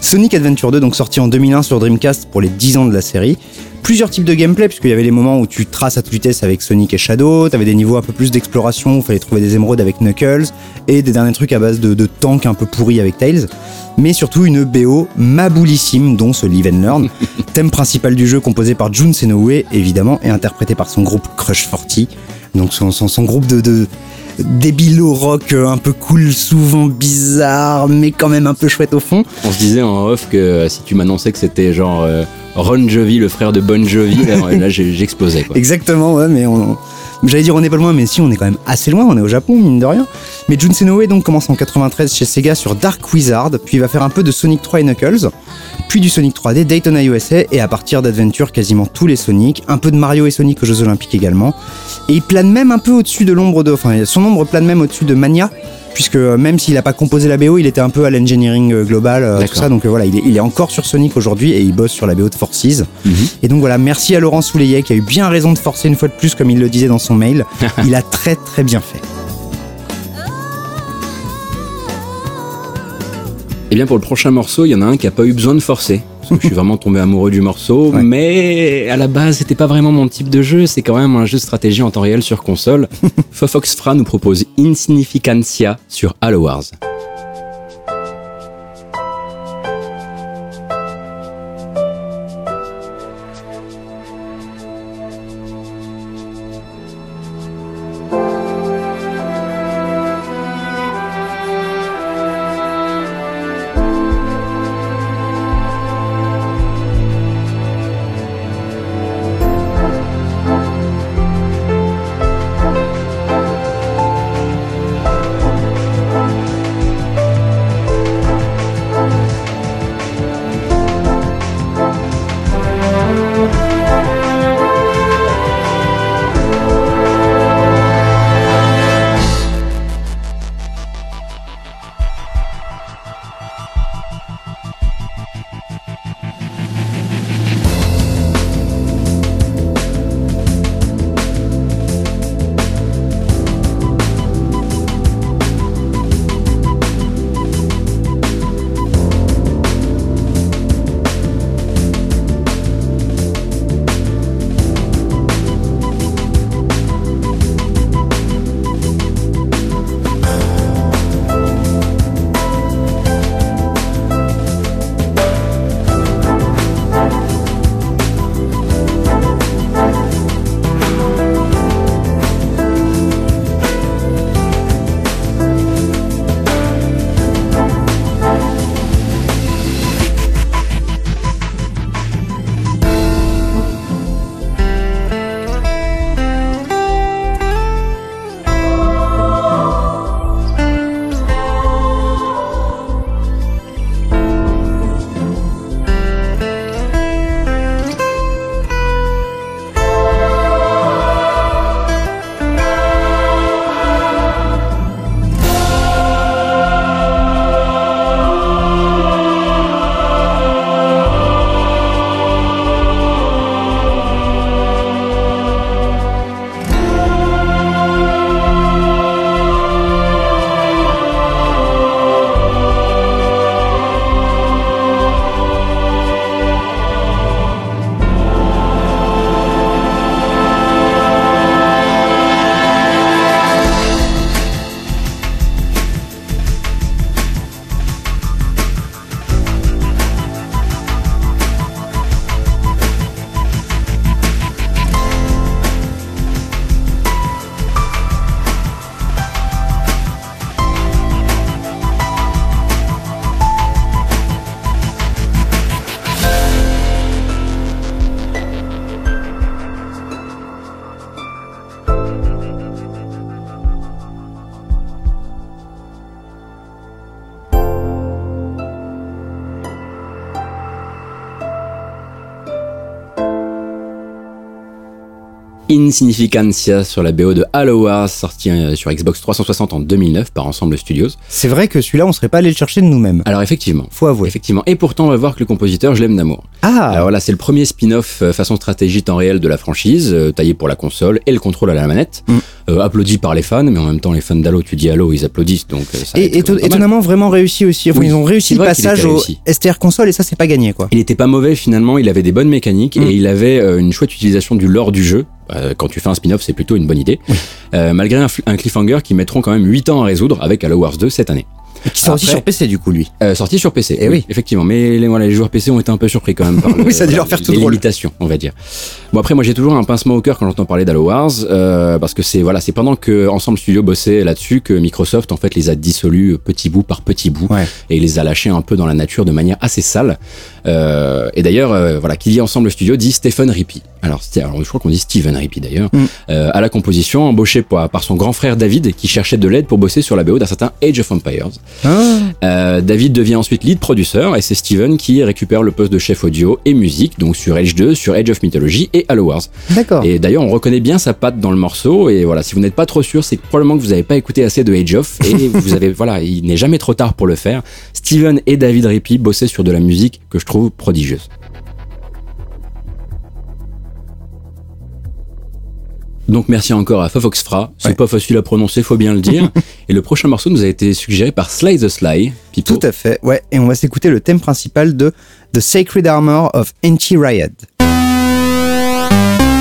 Sonic Adventure 2, donc sorti en 2001 sur Dreamcast pour les 10 ans de la série. Plusieurs types de gameplay, puisqu'il y avait les moments où tu traces à toute vitesse avec Sonic et Shadow, t'avais des niveaux un peu plus d'exploration, où il fallait trouver des émeraudes avec Knuckles, et des derniers trucs à base de, de tanks un peu pourris avec Tails. Mais surtout une BO maboulissime, dont ce Live and Learn. Thème principal du jeu composé par Jun Senoue, évidemment, et interprété par son groupe Crush 40. Donc son, son, son groupe de, de débilo rock euh, un peu cool, souvent bizarre, mais quand même un peu chouette au fond. On se disait en off que euh, si tu m'annonçais que c'était genre euh, Ron Jovi, le frère de Bon Jovi, là, j'explosais. Exactement, ouais, mais on. J'allais dire on n'est pas loin, mais si on est quand même assez loin, on est au Japon, mine de rien. Mais Jun Senoue donc commence en 93 chez Sega sur Dark Wizard, puis il va faire un peu de Sonic 3 et Knuckles, puis du Sonic 3D, Daytona USA, et à partir d'Adventure quasiment tous les Sonic, un peu de Mario et Sonic aux Jeux Olympiques également. Et il plane même un peu au-dessus de l'ombre de. Enfin, son ombre plane même au-dessus de Mania, puisque euh, même s'il n'a pas composé la BO, il était un peu à l'engineering euh, global, euh, tout ça. Donc voilà, il est, il est encore sur Sonic aujourd'hui et il bosse sur la BO de Forces. Mhm. Et donc voilà, merci à Laurent Souleillet qui a eu bien raison de forcer une fois de plus, comme il le disait dans son mail. il a très très bien fait. Et bien pour le prochain morceau, il y en a un qui a pas eu besoin de forcer. Parce que je suis vraiment tombé amoureux du morceau, Ouais. mais à la base c'était pas vraiment mon type de jeu, c'est quand même un jeu de stratégie en temps réel sur console. Fofox Fra nous propose Insignificancia sur Halo Wars. Insignificancia sur la BO de Halo Wars, sorti euh, sur Xbox 360 en 2009 par Ensemble Studios. C'est vrai que celui-là, on serait pas allé le chercher de nous-mêmes. Alors effectivement, Faut avouer. effectivement. Et pourtant, on va voir que le compositeur, je l'aime d'amour. Ah, Alors voilà, c'est le premier spin-off euh, façon stratégie temps réel de la franchise, euh, taillé pour la console et le contrôle à la manette, Mm. Euh, applaudi par les fans, mais en même temps les fans d'Halo, tu dis Halo, ils applaudissent, donc ça et éton- étonnamment vraiment réussi aussi. Enfin, Oui, ils ont réussi le passage au réussi. STR console et ça, c'est pas gagné quoi. Il était pas mauvais finalement, il avait des bonnes mécaniques Mm. et il avait une chouette utilisation du lore du jeu. Euh, quand tu fais un spin-off, c'est plutôt une bonne idée. Euh, malgré un, un cliffhanger qui mettront quand même 8 ans à résoudre avec Halo Wars 2 cette année. Qui sort aussi Après- sur PC du coup lui. Euh, sorti sur PC. Eh oui. Effectivement. Mais les, voilà, les joueurs PC ont été un peu surpris quand même par le- Oui, ça a dû voilà, leur faire tout les drôle. limitations, on va dire. Bon après, moi j'ai toujours un pincement au cœur quand j'entends parler d'Halo Wars, euh, parce que c'est voilà, c'est pendant que Ensemble Studio bossait là-dessus que Microsoft en fait les a dissolus petit bout par petit bout Ouais. et les a lâchés un peu dans la nature de manière assez sale. Euh, et d'ailleurs, euh, voilà, qui dit Ensemble Studio dit Stephen Rippey. Alors, alors je crois qu'on dit Steven Rippey d'ailleurs, Mm. euh, à la composition, embauché par, par son grand frère David, qui cherchait de l'aide pour bosser sur la BO d'un certain Age of Empires. Ah, Euh, David devient ensuite lead producer et c'est Steven qui récupère le poste de chef audio et musique, donc sur Age 2, sur Age of Mythology et Halo Wars. D'accord. Et d'ailleurs, on reconnaît bien sa patte dans le morceau. Et voilà, si vous n'êtes pas trop sûr, c'est probablement que vous n'avez pas écouté assez de Age of. Et vous avez, voilà, il n'est jamais trop tard pour le faire. Steven et David Rippey bossaient sur de la musique que je trouve prodigieuse. Donc merci encore à Fofoxfra. C'est Ouais. pas facile à prononcer, faut bien le dire. et le prochain morceau nous a été suggéré par Sly the Sly. Pipo. Tout à fait. Ouais. Et on va s'écouter le thème principal de The Sacred Armor of Anti-Riot. le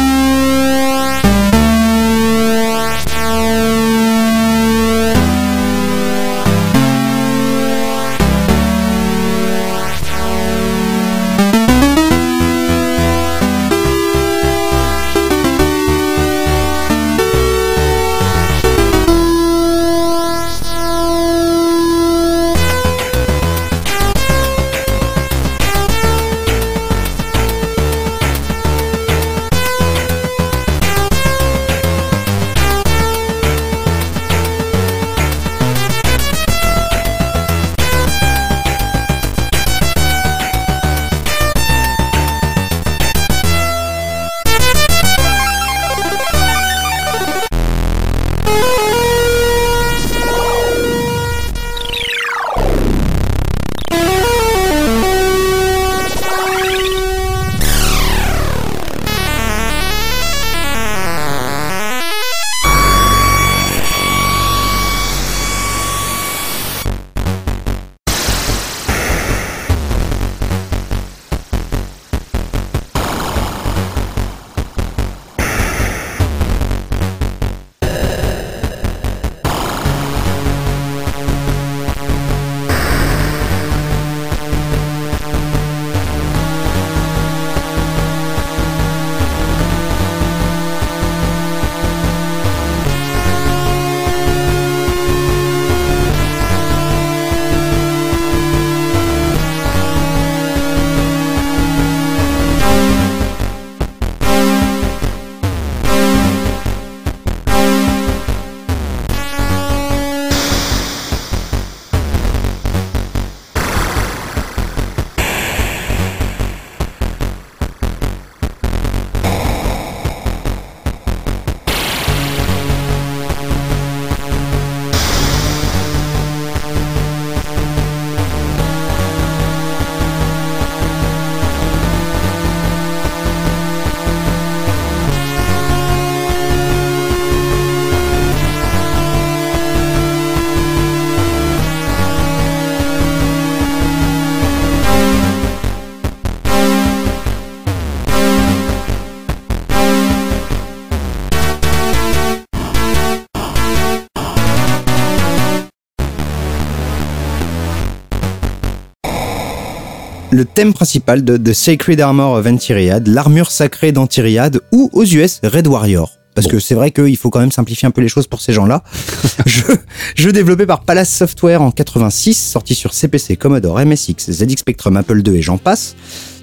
thème principal de The Sacred Armor of Antiriad, l'armure sacrée d'Antiriad, ou aux US Red Warrior. Parce que c'est vrai qu'il faut quand même simplifier un peu les choses pour ces gens-là. jeu, jeu développé par Palace Software en 86, sorti sur CPC, Commodore, MSX, ZX Spectrum, Apple II et j'en passe.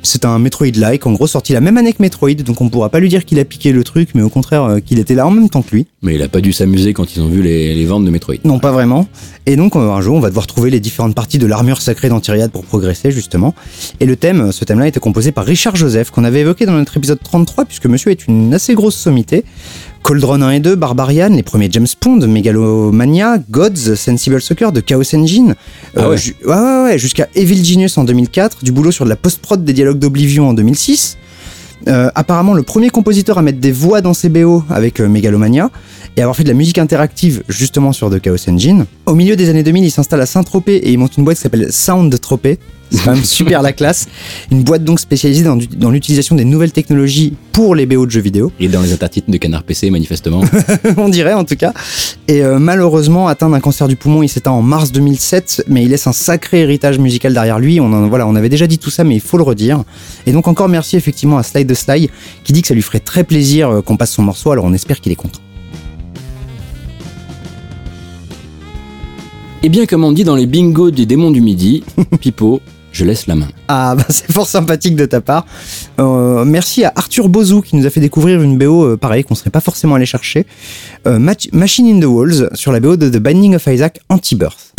C'est un Metroid-like, en gros sorti la même année que Metroid, donc on pourra pas lui dire qu'il a piqué le truc, mais au contraire euh, qu'il était là en même temps que lui. Mais il a pas dû s'amuser quand ils ont vu les, les ventes de Metroid. Non, pas vraiment. Et donc, euh, un jour, on va devoir trouver les différentes parties de l'armure sacrée d'Antiriade pour progresser, justement. Et le thème, ce thème-là, était composé par Richard Joseph, qu'on avait évoqué dans notre épisode 33, puisque monsieur est une assez grosse sommité. Coldron 1 et 2, Barbarian, les premiers James Bond, Megalomania, Gods, Sensible Soccer, de Chaos Engine. Ah ouais. ju- ouais, ouais, ouais, jusqu'à Evil Genius en 2004, du boulot sur de la post-prod des dialogues d'Oblivion en 2006. Euh, apparemment le premier compositeur à mettre des voix dans ses BO avec euh, Megalomania et avoir fait de la musique interactive justement sur The Chaos Engine. Au milieu des années 2000, il s'installe à Saint-Tropez et il monte une boîte qui s'appelle Sound Tropez. C'est quand même super la classe. Une boîte donc spécialisée dans, l'utilisation des nouvelles technologies pour les BO de jeux vidéo. Et dans les intertitres de Canard PC, manifestement. on dirait en tout cas. Et euh, malheureusement, atteint d'un cancer du poumon, il s'éteint en mars 2007, mais il laisse un sacré héritage musical derrière lui. On en, voilà, on avait déjà dit tout ça, mais il faut le redire. Et donc encore merci effectivement à Slide the Sly, qui dit que ça lui ferait très plaisir euh, qu'on passe son morceau, alors on espère qu'il est content. Et bien, comme on dit dans les bingos des démons du midi, Pipo, je laisse la main. Ah bah c'est fort sympathique de ta part. Euh, merci à Arthur Bozou qui nous a fait découvrir une BO euh, pareil qu'on serait pas forcément allé chercher. Euh, Mach- Machine in the Walls sur la BO de The Binding of Isaac Anti-Birth.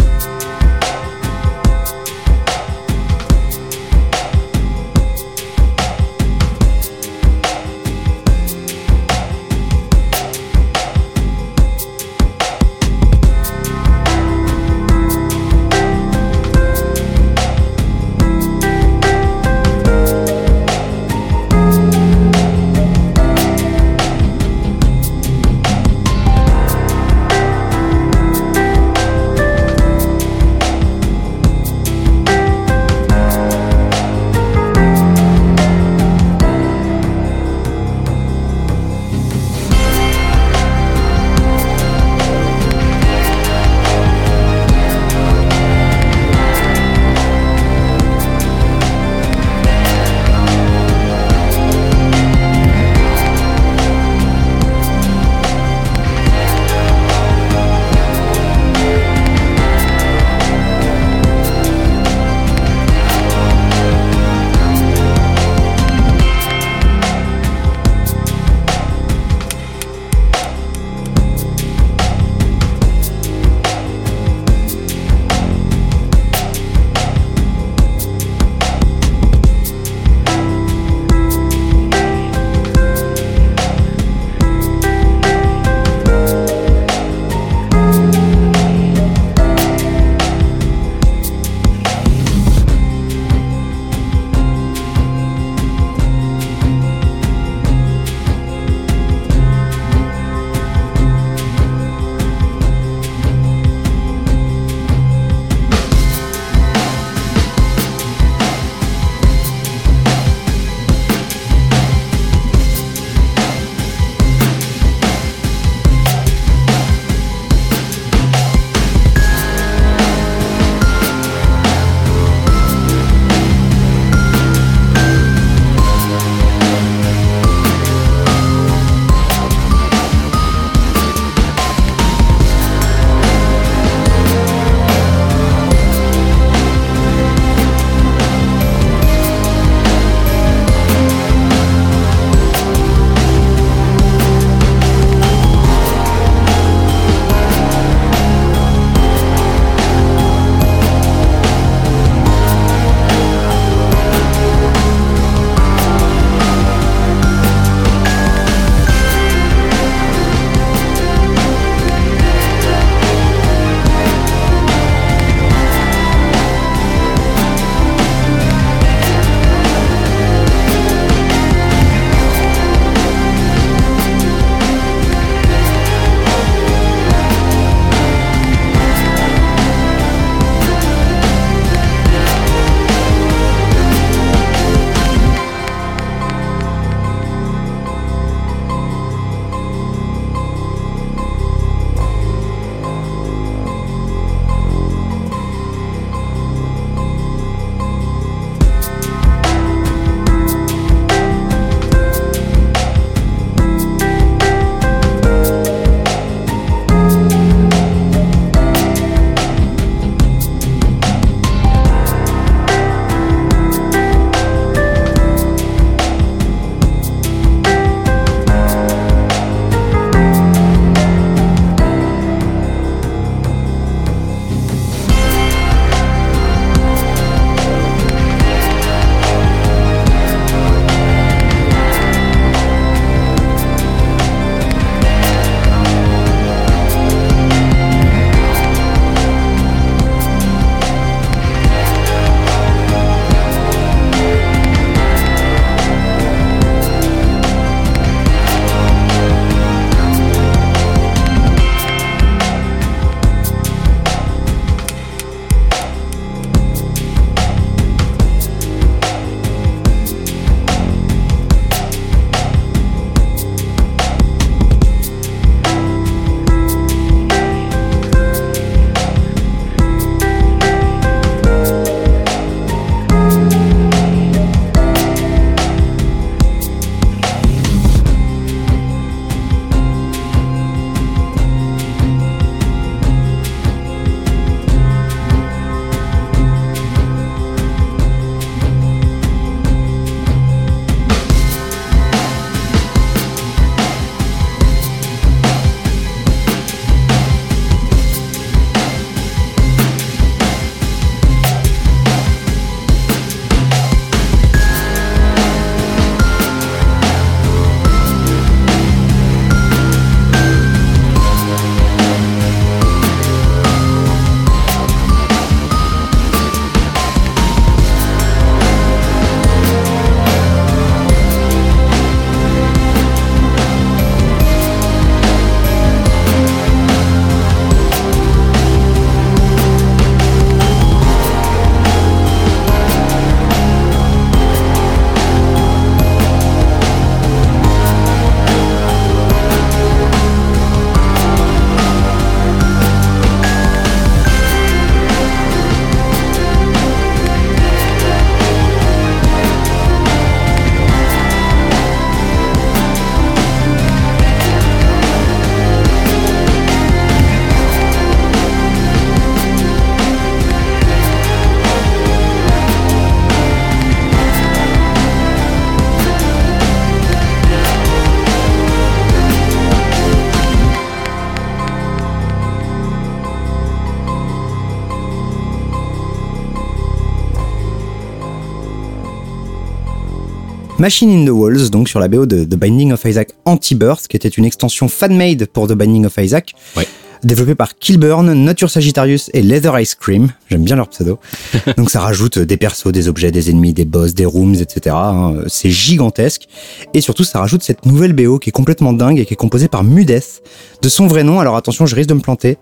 Machine in the Walls, donc sur la BO de The Binding of Isaac Anti-Birth, qui était une extension fan-made pour The Binding of Isaac. Ouais. Développée par Kilburn, Nature Sagittarius et Leather Ice Cream. J'aime bien leur pseudo. donc ça rajoute des persos, des objets, des ennemis, des boss, des rooms, etc. hein. C'est gigantesque. Et surtout, ça rajoute cette nouvelle BO qui est complètement dingue et qui est composée par Mudeth. De son vrai nom, alors attention, je risque de me planter.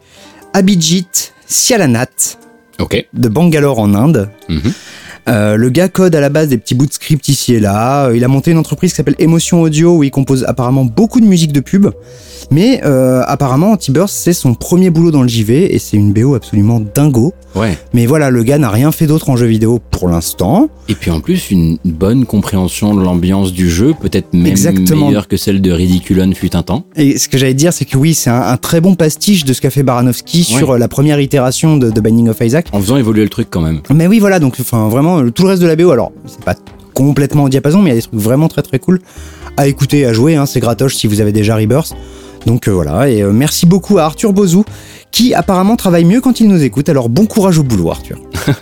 Abhijit Sialanat, de Bangalore en Inde. Mhm. Euh, le gars code à la base des petits bouts de script ici et là. Euh, Il a monté une entreprise qui s'appelle Emotion Audio où il compose apparemment beaucoup de musique de pub. Mais euh, apparemment Anti-Burst c'est son premier boulot dans le JV et c'est une BO absolument dingo. Ouais. Mais voilà, le gars n'a rien fait d'autre en jeu vidéo pour l'instant. Et puis en plus, une bonne compréhension de l'ambiance du jeu, peut-être même Exactement. meilleure que celle de Ridiculon fut un temps. Et ce que j'allais dire, c'est que oui, c'est un, un très bon pastiche de ce qu'a fait Baranowski sur Ouais. la première itération de, de Binding of Isaac. En faisant évoluer le truc quand même. Mais oui, voilà, donc enfin vraiment euh, tout le reste de la BO, alors c'est pas complètement au diapason, mais il y a des trucs vraiment très très cool à écouter, à jouer. Hein, c'est gratos si vous avez déjà Rebirth. Donc euh, voilà, et euh, merci beaucoup à Arthur Bozou qui apparemment travaille mieux quand il nous écoute. Alors bon courage au boulot, Arthur.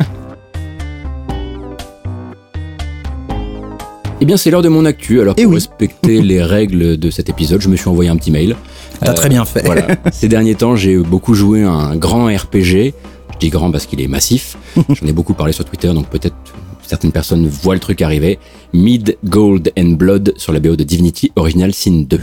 Eh bien, c'est l'heure de mon actu. Alors, Eh pour oui. respecter les règles de cet épisode, je me suis envoyé un petit mail. T'as Euh, très bien fait. Voilà. Ces derniers temps, j'ai beaucoup joué à un grand RPG. Je dis grand parce qu'il est massif. J'en ai beaucoup parlé sur Twitter, donc peut-être certaines personnes voient le truc arriver. Mid, Gold and Blood sur la BO de Divinity Original Sin 2.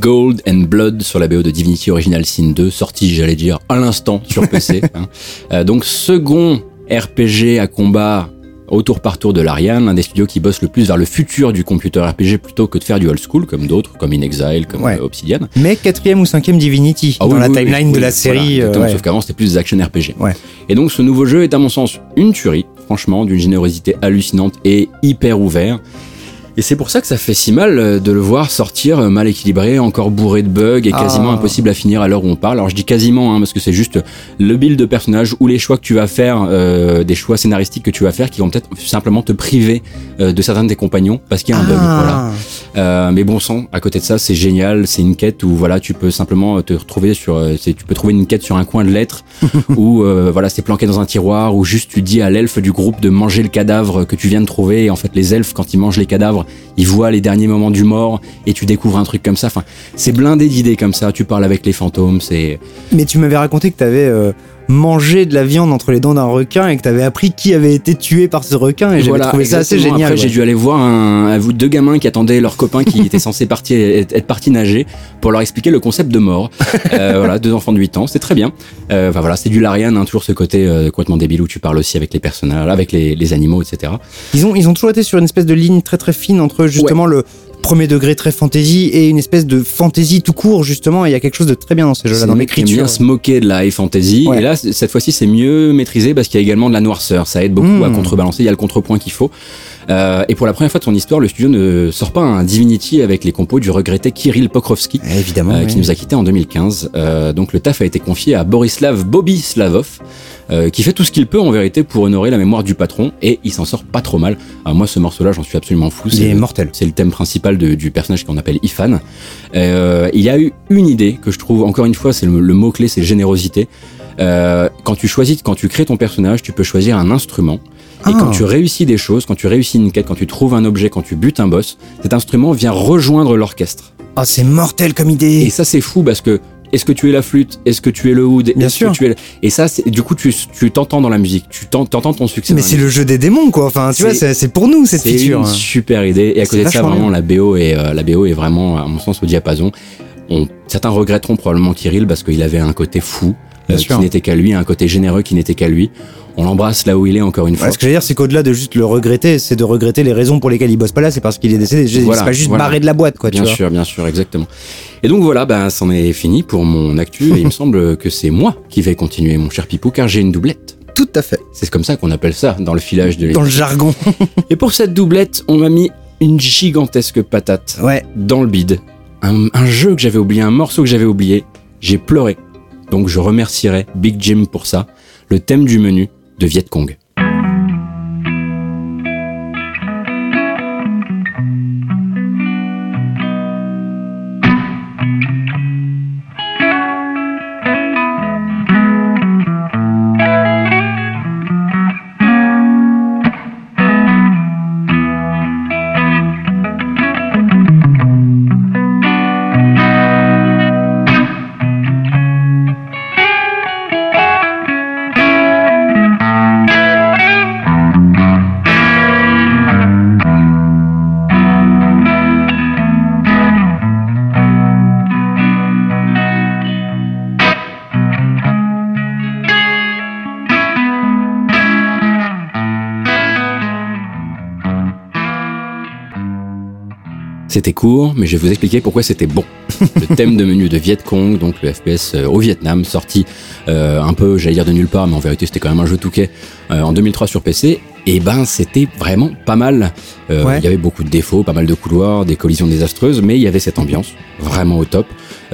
Gold and Blood sur la BO de Divinity Original Sin 2, sorti, j'allais dire, à l'instant sur PC. hein. Euh, donc, second RPG à combat au tour par tour de l'Ariane, l'un des studios qui bosse le plus vers le futur du computer RPG plutôt que de faire du old school comme d'autres, comme In Exile, comme Ouais. euh, Obsidian. Mais quatrième ou cinquième Divinity Ah dans oui, la oui, timeline oui, de la voilà, série. euh, ouais. Sauf qu'avant c'était plus des action RPG. Ouais. Et donc ce nouveau jeu est à mon sens une tuerie, franchement, d'une générosité hallucinante et hyper ouvert. Et c'est pour ça que ça fait si mal euh, de le voir sortir euh, mal équilibré, encore bourré de bugs et quasiment Ah. impossible à finir à l'heure où on parle. Alors je dis quasiment hein, parce que c'est juste le build de personnage ou les choix que tu vas faire, euh, des choix scénaristiques que tu vas faire qui vont peut-être simplement te priver euh, de certains de tes compagnons parce qu'il y a un bug. Ah. Voilà. Euh, mais bon sang, à côté de ça, c'est génial. C'est une quête où voilà, tu peux simplement te retrouver sur, euh, tu peux trouver une quête sur un coin de lettres où euh, voilà, c'est planqué dans un tiroir où juste tu dis à l'elfe du groupe de manger le cadavre que tu viens de trouver. Et en fait, les elfes, quand ils mangent les cadavres, ils voient les derniers moments du mort et tu découvres un truc comme ça. Enfin, c'est blindé d'idées comme ça. Tu parles avec les fantômes. C'est Mais tu m'avais raconté que t'avais euh, mangé de la viande entre les dents d'un requin et que t'avais appris qui avait été tué par ce requin et j'avais Voilà, trouvé ça assez génial. Après, ouais. j'ai dû aller voir un, deux gamins qui attendaient leur copain qui était censé partir, être, être parti nager pour leur expliquer le concept de mort. Euh, voilà, deux enfants de 8 ans, c'est très bien. Euh, Enfin voilà, c'est du Larian, hein, toujours ce côté euh, complètement débile où tu parles aussi avec les personnages, avec les, les animaux, etc. Ils ont, ils ont toujours été sur une espèce de ligne très très fine entre justement le premier degré très fantasy et une espèce de fantasy tout court justement. Et il y a quelque chose de très bien dans ces jeux-là, dans l'écriture. bien se moquer de la high fantasy. Ouais. Et là, cette fois-ci, c'est mieux maîtrisé parce qu'il y a également de la noirceur. Ça aide beaucoup à contrebalancer. Il y a le contrepoint qu'il faut. Euh, et pour la première fois de son histoire, le studio ne sort pas un Divinity avec les compos du regretté Kirill Pokrovsky. Eh, Évidemment. euh, qui nous a quittés en 2015. Euh, donc le taf a été confié à Borislav Bobby Slavov, euh, qui fait tout ce qu'il peut en vérité pour honorer la mémoire du patron, et il s'en sort pas trop mal. Alors moi, ce morceau-là, j'en suis absolument fou. Il C'est est le- mortel. C'est le thème principal de- du personnage qu'on appelle Ifan. Euh, il y a eu une idée que je trouve, encore une fois, c'est le, le mot-clé, c'est générosité. Euh, quand tu choisis, quand tu crées ton personnage, tu peux choisir un instrument. Et Ah. quand tu réussis des choses, quand tu réussis une quête, quand tu trouves un objet, quand tu butes un boss, cet instrument vient rejoindre l'orchestre. Ah, c'est mortel comme Et idée. ça, c'est fou parce que est-ce que tu es la flûte? Est-ce que tu es le oud Bien sûr. que tu es le- Et ça, c'est- du coup, tu tu t'entends dans la musique, tu t'en- t'entends ton succès. Mais c'est le jeu des démons quoi. Enfin, tu C'est- vois, c'est c'est pour nous cette C'est feature. une super idée. Et à C'est côté de ça, vraiment, la BO est euh, la BO est vraiment, à mon sens, au diapason. On, certains regretteront probablement Kirill parce qu'il avait un côté fou euh, qui n'était qu'à lui, un côté généreux qui n'était qu'à lui. On l'embrasse là où il est encore une fois. Ouais, ce que j'allais dire, c'est qu'au-delà de juste le regretter, c'est de regretter les raisons pour lesquelles il bosse pas là. C'est parce qu'il est décédé. C'est Voilà, pas juste voilà. barré de la boîte, quoi. tu Bien vois. sûr, bien sûr, exactement. Et donc voilà, ben, c'en est fini pour mon actu et il me semble que c'est moi qui vais continuer, mon cher Pipou, car j'ai une doublette. Tout à fait. C'est comme ça qu'on appelle ça dans le filage de Dans le jargon. Et pour cette doublette, on m'a mis une gigantesque patate ouais. dans le bide. Un, un jeu que j'avais oublié, un morceau que j'avais oublié. J'ai pleuré. Donc je remercierai Big Jim pour ça. Le thème du menu de Viet Cong. C'était court, mais je vais vous expliquer pourquoi c'était bon. le thème de menu de Viet Cong, donc le FPS euh, au Vietnam, sorti euh, un peu, j'allais dire de nulle part, mais en vérité c'était quand même un jeu touquet euh, en 2003 sur PC. Et ben c'était vraiment pas mal. Euh, Ouais. Il y avait beaucoup de défauts, pas mal de couloirs, des collisions désastreuses, mais il y avait cette ambiance vraiment au top.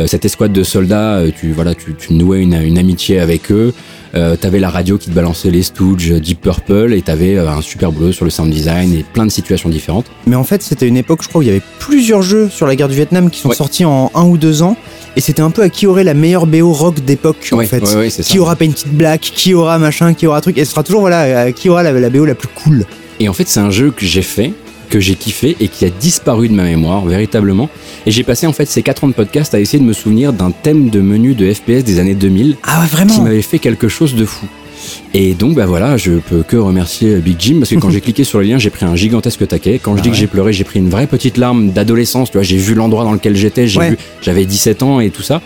Cette escouade de soldats, tu voilà, tu, tu nouais une, une amitié avec eux. Euh, t'avais la radio qui te balançait les Stooges, Deep Purple, et t'avais euh, un super boulot sur le sound design et plein de situations différentes. Mais en fait, c'était une époque, je crois, où il y avait plusieurs jeux sur la guerre du Vietnam qui sont Ouais. sortis en un ou deux ans. Et c'était un peu à qui aurait la meilleure BO rock d'époque, en fait. ouais, c'est ça. Qui aura Painted Black, qui aura machin, qui aura truc. Et ce sera toujours, voilà, euh, qui aura la, la BO la plus cool. Et en fait, c'est un jeu que j'ai fait, que j'ai kiffé et qui a disparu de ma mémoire, véritablement. Et j'ai passé en fait ces 4 ans de podcast à essayer de me souvenir d'un thème de menu de FPS des années 2000 Ah ouais, qui vraiment m'avait fait quelque chose de fou. Et donc, bah voilà, je peux que remercier Big Jim parce que quand j'ai cliqué sur le lien, j'ai pris un gigantesque taquet. Quand je Ah dis que j'ai pleuré, j'ai pris une vraie petite larme d'adolescence. Tu vois, j'ai vu l'endroit dans lequel j'étais, j'ai Ouais. vu, j'avais 17 ans et tout ça.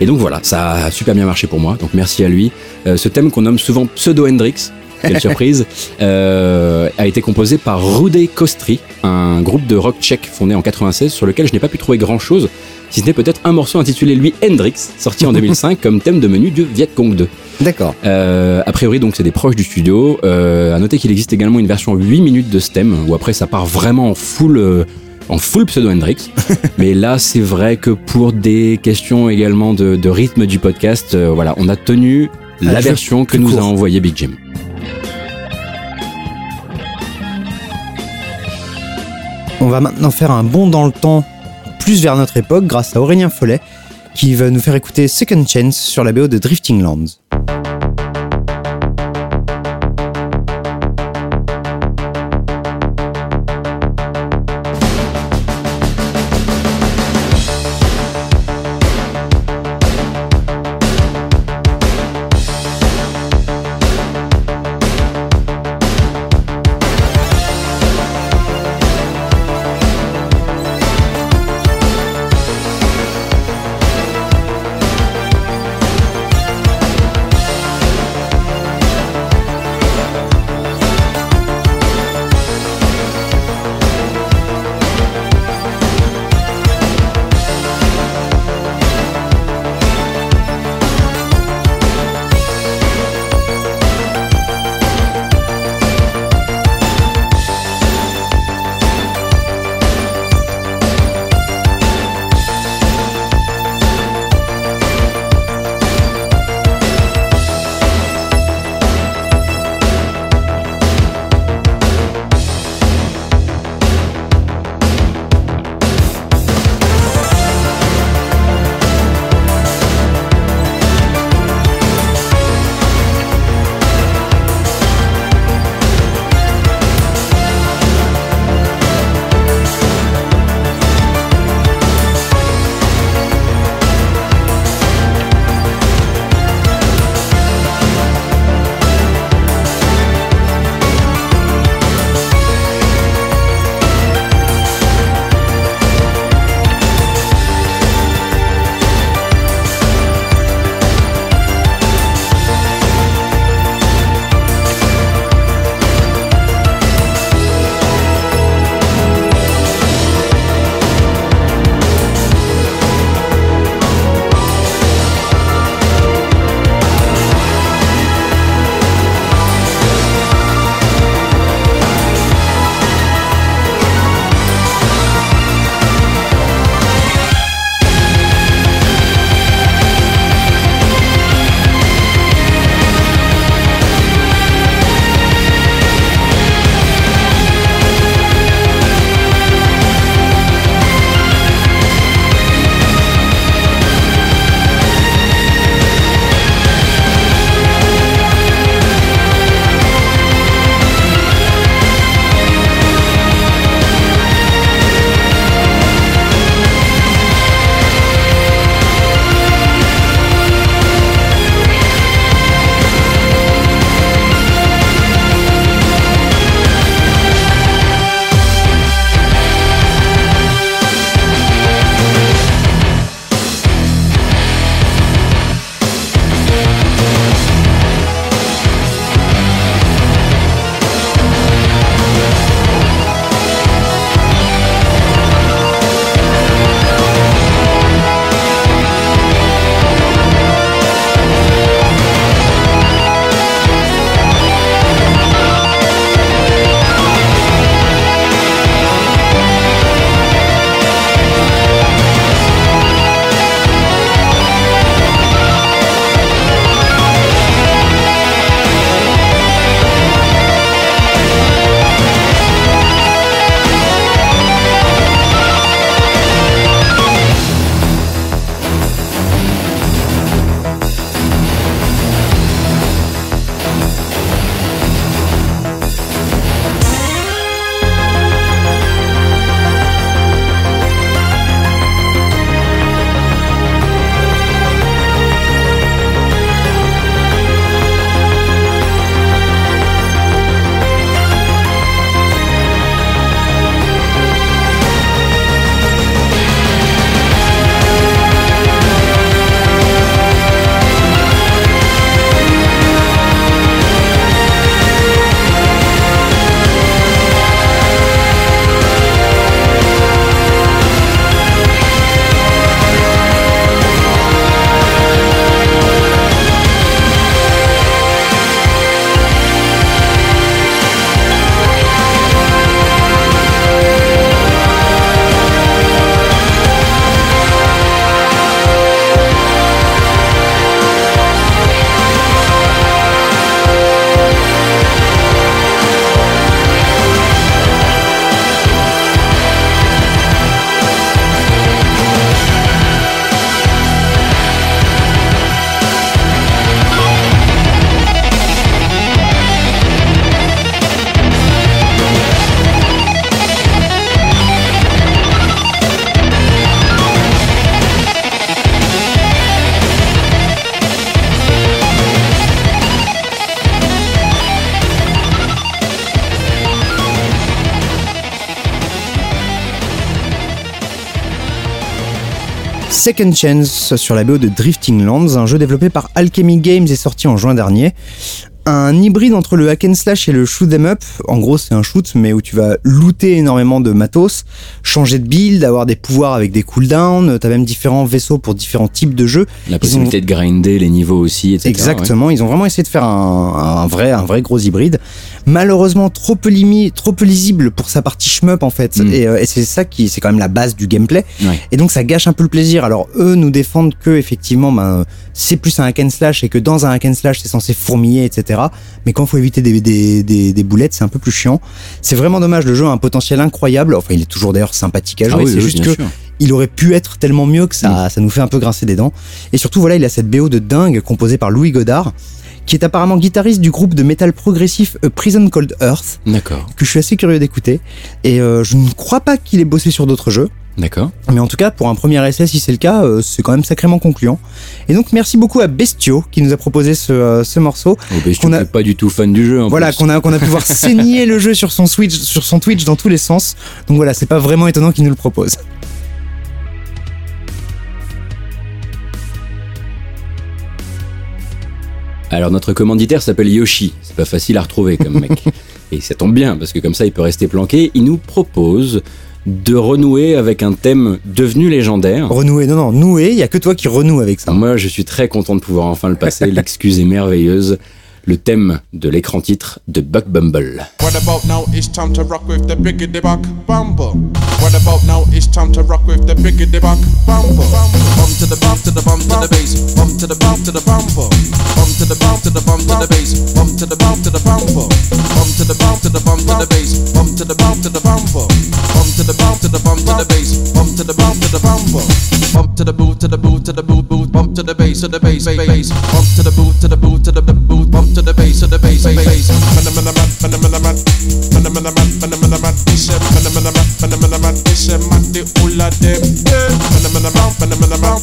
Et donc voilà, ça a super bien marché pour moi. Donc merci à lui. Euh, ce thème qu'on nomme souvent Pseudo Hendrix, quelle surprise, euh, a été composé par Rude Kostri, un groupe de rock tchèque fondé en 96 sur lequel je n'ai pas pu trouver grand chose, si ce n'est peut-être un morceau intitulé lui Hendrix, sorti en 2005 comme thème de menu de Viet Cong 2. D'accord. Euh, a priori, donc, c'est des proches du studio. Euh, à noter qu'il existe également une version 8 minutes de stem, où après ça part vraiment en full, euh, en full pseudo Hendrix. Mais là, c'est vrai que pour des questions également de, de rythme du podcast, euh, voilà, on a tenu Un la version que nous a envoyé Big Jim. On va maintenant faire un bond dans le temps, plus vers notre époque, grâce à Aurélien Follet, qui va nous faire écouter Second Chance sur la BO de Drifting Lands. Second Chance sur la BO de Drifting Lands, un jeu développé par Alchemy Games et sorti en juin dernier. Un hybride entre le hack and slash et le shoot 'em up. En gros, c'est un shoot, mais où tu vas looter énormément de matos, changer de build, avoir des pouvoirs avec des cooldowns. T'as même différents vaisseaux pour différents types de jeux. La ont- possibilité de grinder les niveaux aussi, etc. Exactement, ils ont vraiment essayé de faire un, un vrai, un vrai gros hybride. Malheureusement, trop peu, limi, trop peu lisible pour sa partie shmup en fait. Mm. Et, euh, et c'est ça qui, c'est quand même la base du gameplay. Ouais. Et donc ça gâche un peu le plaisir. Alors eux nous défendent que effectivement, ben c'est plus un hack and slash et que dans un hack and slash c'est censé fourmiller, etc. Mais quand faut éviter des, des, des, des boulettes, c'est un peu plus chiant. C'est vraiment dommage. Le jeu a un potentiel incroyable. Enfin, il est toujours d'ailleurs sympathique à Ah jouer. oui, c'est oui, juste que sûr. il aurait pu être tellement mieux que ça, ça nous fait un peu grincer des dents. Et surtout, voilà, il a cette BO de dingue composée par Louis Godard, qui est apparemment guitariste du groupe de métal progressif A Prison Cold Earth, D'accord, que je suis assez curieux d'écouter. Et euh, je ne crois pas qu'il ait bossé sur d'autres jeux. D'accord. Mais en tout cas, pour un premier essai, si c'est le cas, euh, c'est quand même sacrément concluant. Et donc, merci beaucoup à Bestio qui nous a proposé ce, euh, ce morceau. Oh, Qu'on a- pas du tout fan du jeu. en Voilà, qu'on a, qu'on a pu voir saigner le jeu sur son Switch, sur son Twitch dans tous les sens. Donc voilà, c'est pas vraiment étonnant qu'il nous le propose. Alors notre commanditaire s'appelle Yoshi, c'est pas facile à retrouver comme mec. Et ça tombe bien, parce que comme ça il peut rester planqué. Il nous propose de renouer avec un thème devenu légendaire. Renouer, non, non, nouer, il y a que toi qui renoue avec ça. Moi je suis très content de pouvoir enfin le passer, l'excuse est merveilleuse. Le thème de l'écran titre de Buck Bumble. What about now? It's time to rock with the biggity buck bumble. What about now? It's time to rock with the biggity buck bumble. Bum to the bump to the bump to the bass. Bum to the bump to the bumble. Bum to the bump to the bump to the bass. Bum to the bump to the bumble. Bum to the bump to the bump to the bass. Bum to the bump to the bumble. Bum to the bump to the bump to the bass. Bum to the bump to the bumble. Bump to the boot to the boot to the boot boot. Bump to the bass to the bass bass. Bump to the boot to the boot to the boot. Bump to the bass to the bass bass. Phenomenon, phenomenon, phenomenon, phenomenon. Dice, phenomenon, phenomenon. Dice, mate ula dem. Phenomenon, phenomenon,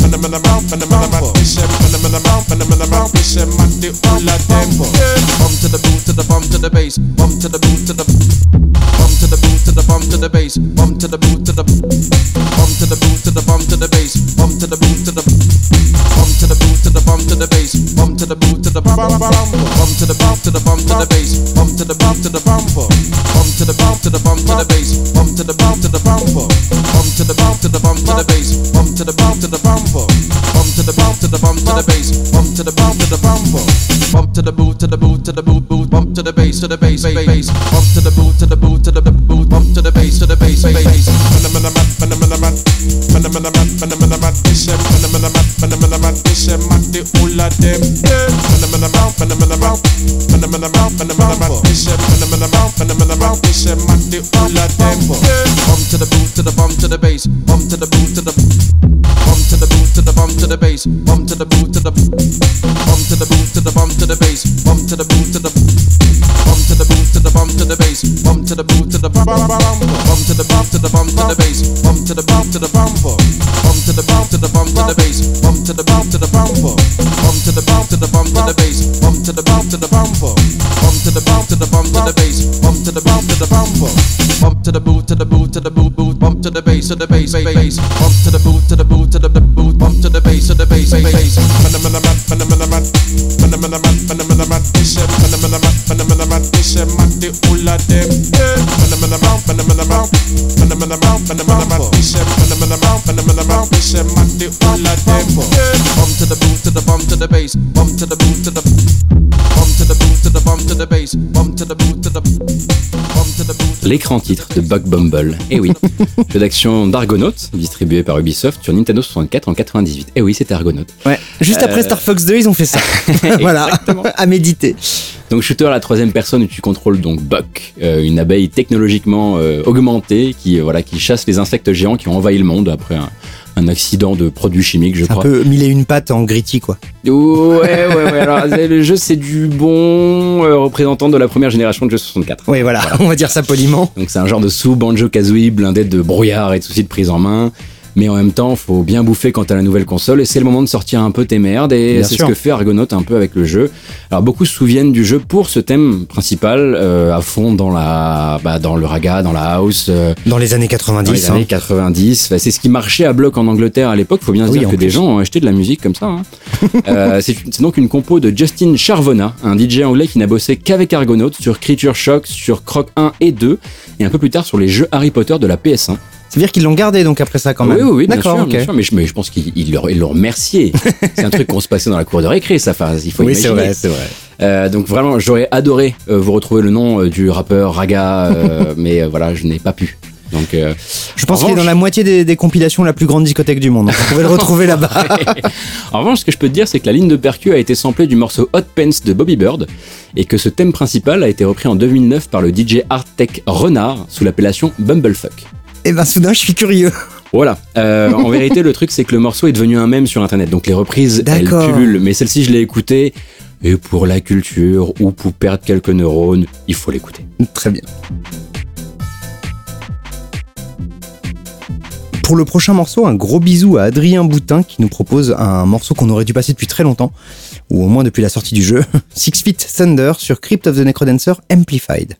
phenomenon, phenomenon. Dice, phenomenon, phenomenon. Dice, mate ula dem. Bump to the boot to the bump to the bass. Bump to the boot to the bump to the boot to the bump to the bass. Bump to the boot to the bump to the boot to the bump to the bass. Bump to the boot to the bump to the boot to the bump to the bass. Bump to the boot to the bump bump to the bump to the bump to the bass. Bump to the bump to the bump bump to the bump to the bump to the bass. Bump to the bump to the bump bump to the bump to the bump to the bass. Bump to the bump to the bump bump to the bump to the bump to the bass. Bump to the bump to the bump bump to the boot to the boot to the boot boot bump to the bass to the bass bass. Bump to the boot to the boot to the boot bump to the bass to the bass bass. Phenomenon phenomenon phenomenon phenomenon. Dice phenomenon phenomenon. Dice mate ula dem. Phenomenon phenomenon phenomenon phenomenon. Dice phenomenon phenomenon. Dice mate ula dem. Bump to the boot to the bump to the bass. Bump to the boot to the bump to the boot to the bump to the bass. Bump to the boot to the bump to the boot to the bump to the bass. Bump to the boot to the bump to the boot to the bump to the bass. Bump to the boot to the bump bump to the bump to the bump to the bass. Bump to the bump to the bump bump to the bump to the bump to the bass. Bump to the bump to the bump bump to the bump to the bump to the bass. Bump to the bump to the bump bump to the bump to the bump to the bass. Bump to the bump to the bump bump to the boot to the boot to the bump to the bass to the bass bass. Bump to the boot to the boot to the boot bump to the bass to the bass bass. Phenomenon phenomenon phenomenon phenomenon. Dice phenomenon phenomenon. Dice mate ula dem. Phenomenon L'écran titre de Buck Bumble. Eh oui, jeu d'action d'Argonaut, distribué par Ubisoft sur Nintendo 64 en 98. Eh oui, c'était Argonaut. Ouais. Juste après Euh, Star Fox 2, ils ont fait ça. voilà, à méditer. Donc shooter à la troisième personne où tu contrôles donc Buck, euh, une abeille technologiquement euh, augmentée qui voilà qui chasse les insectes géants qui ont envahi le monde après un, un accident de produits chimiques, je C'est un crois. peu mille et une pattes en gritty, quoi. Ouais, ouais, ouais. Alors le jeu c'est du bon euh, représentant de la première génération de jeux 64. Oui, voilà, on va dire ça poliment. Donc c'est un genre de sous banjo kazooie blindé de brouillard et de soucis de prise en main. Mais en même temps, faut bien bouffer quand t'as la nouvelle console et c'est le moment de sortir un peu tes merdes et c'est ce que fait Argonaut un peu avec le jeu. Alors beaucoup se souviennent du jeu pour ce thème principal euh, à fond dans la, bah, dans le raga, dans la house. euh, Dans les années 90. dans les hein. années 90. Bah, c'est ce qui marchait à bloc en Angleterre à l'époque. Faut bien se Oui, dire que des gens ont acheté de la musique comme ça. hein. Euh, c'est c'est donc une compo de Justin Charvona, un DJ anglais qui n'a bossé qu'avec Argonaut sur Creature Shock, sur Croc 1 et 2, et un peu plus tard sur les jeux Harry Potter de la PS1. C'est-à-dire qu'ils l'ont gardé donc après ça quand même. Oui, oui, oui, bien D'accord, sûr, bien sûr, mais je, mais je pense qu'ils ils l'ont remercié. c'est un truc qu'on se passait dans la cour de récré, ça. Enfin, il faut Oui, c'est imaginer. vrai, c'est vrai. Euh, donc vraiment, j'aurais adoré euh, vous retrouver le nom euh, du rappeur Raga, mais voilà, je n'ai pas pu. Donc, euh, Je pense en qu'il est dans la moitié des, des compilations la plus grande discothèque du monde. Donc on pouvait le retrouver là-bas. en revanche, ce que je peux te dire, c'est que la ligne de percu a été samplée du morceau Hot Pants de Bobby Bird et que ce thème principal a été repris en 2009 par le DJ Art Tech Renard sous l'appellation Bumblefuck. Et ben soudain, je suis curieux. Voilà. Euh, en vérité, le truc, c'est que le morceau est devenu un mème sur Internet. Donc les reprises, elles pullulent. Mais celle-ci, je l'ai écoutée. Et pour la culture ou pour perdre quelques neurones, il faut l'écouter. Très bien. Pour le prochain morceau, un gros bisou à Adrien Boutin qui nous propose un morceau qu'on aurait dû passer depuis très longtemps, ou au moins depuis la sortie du jeu, Six Feet Thunder sur Crypt of the Necrodancer Amplified.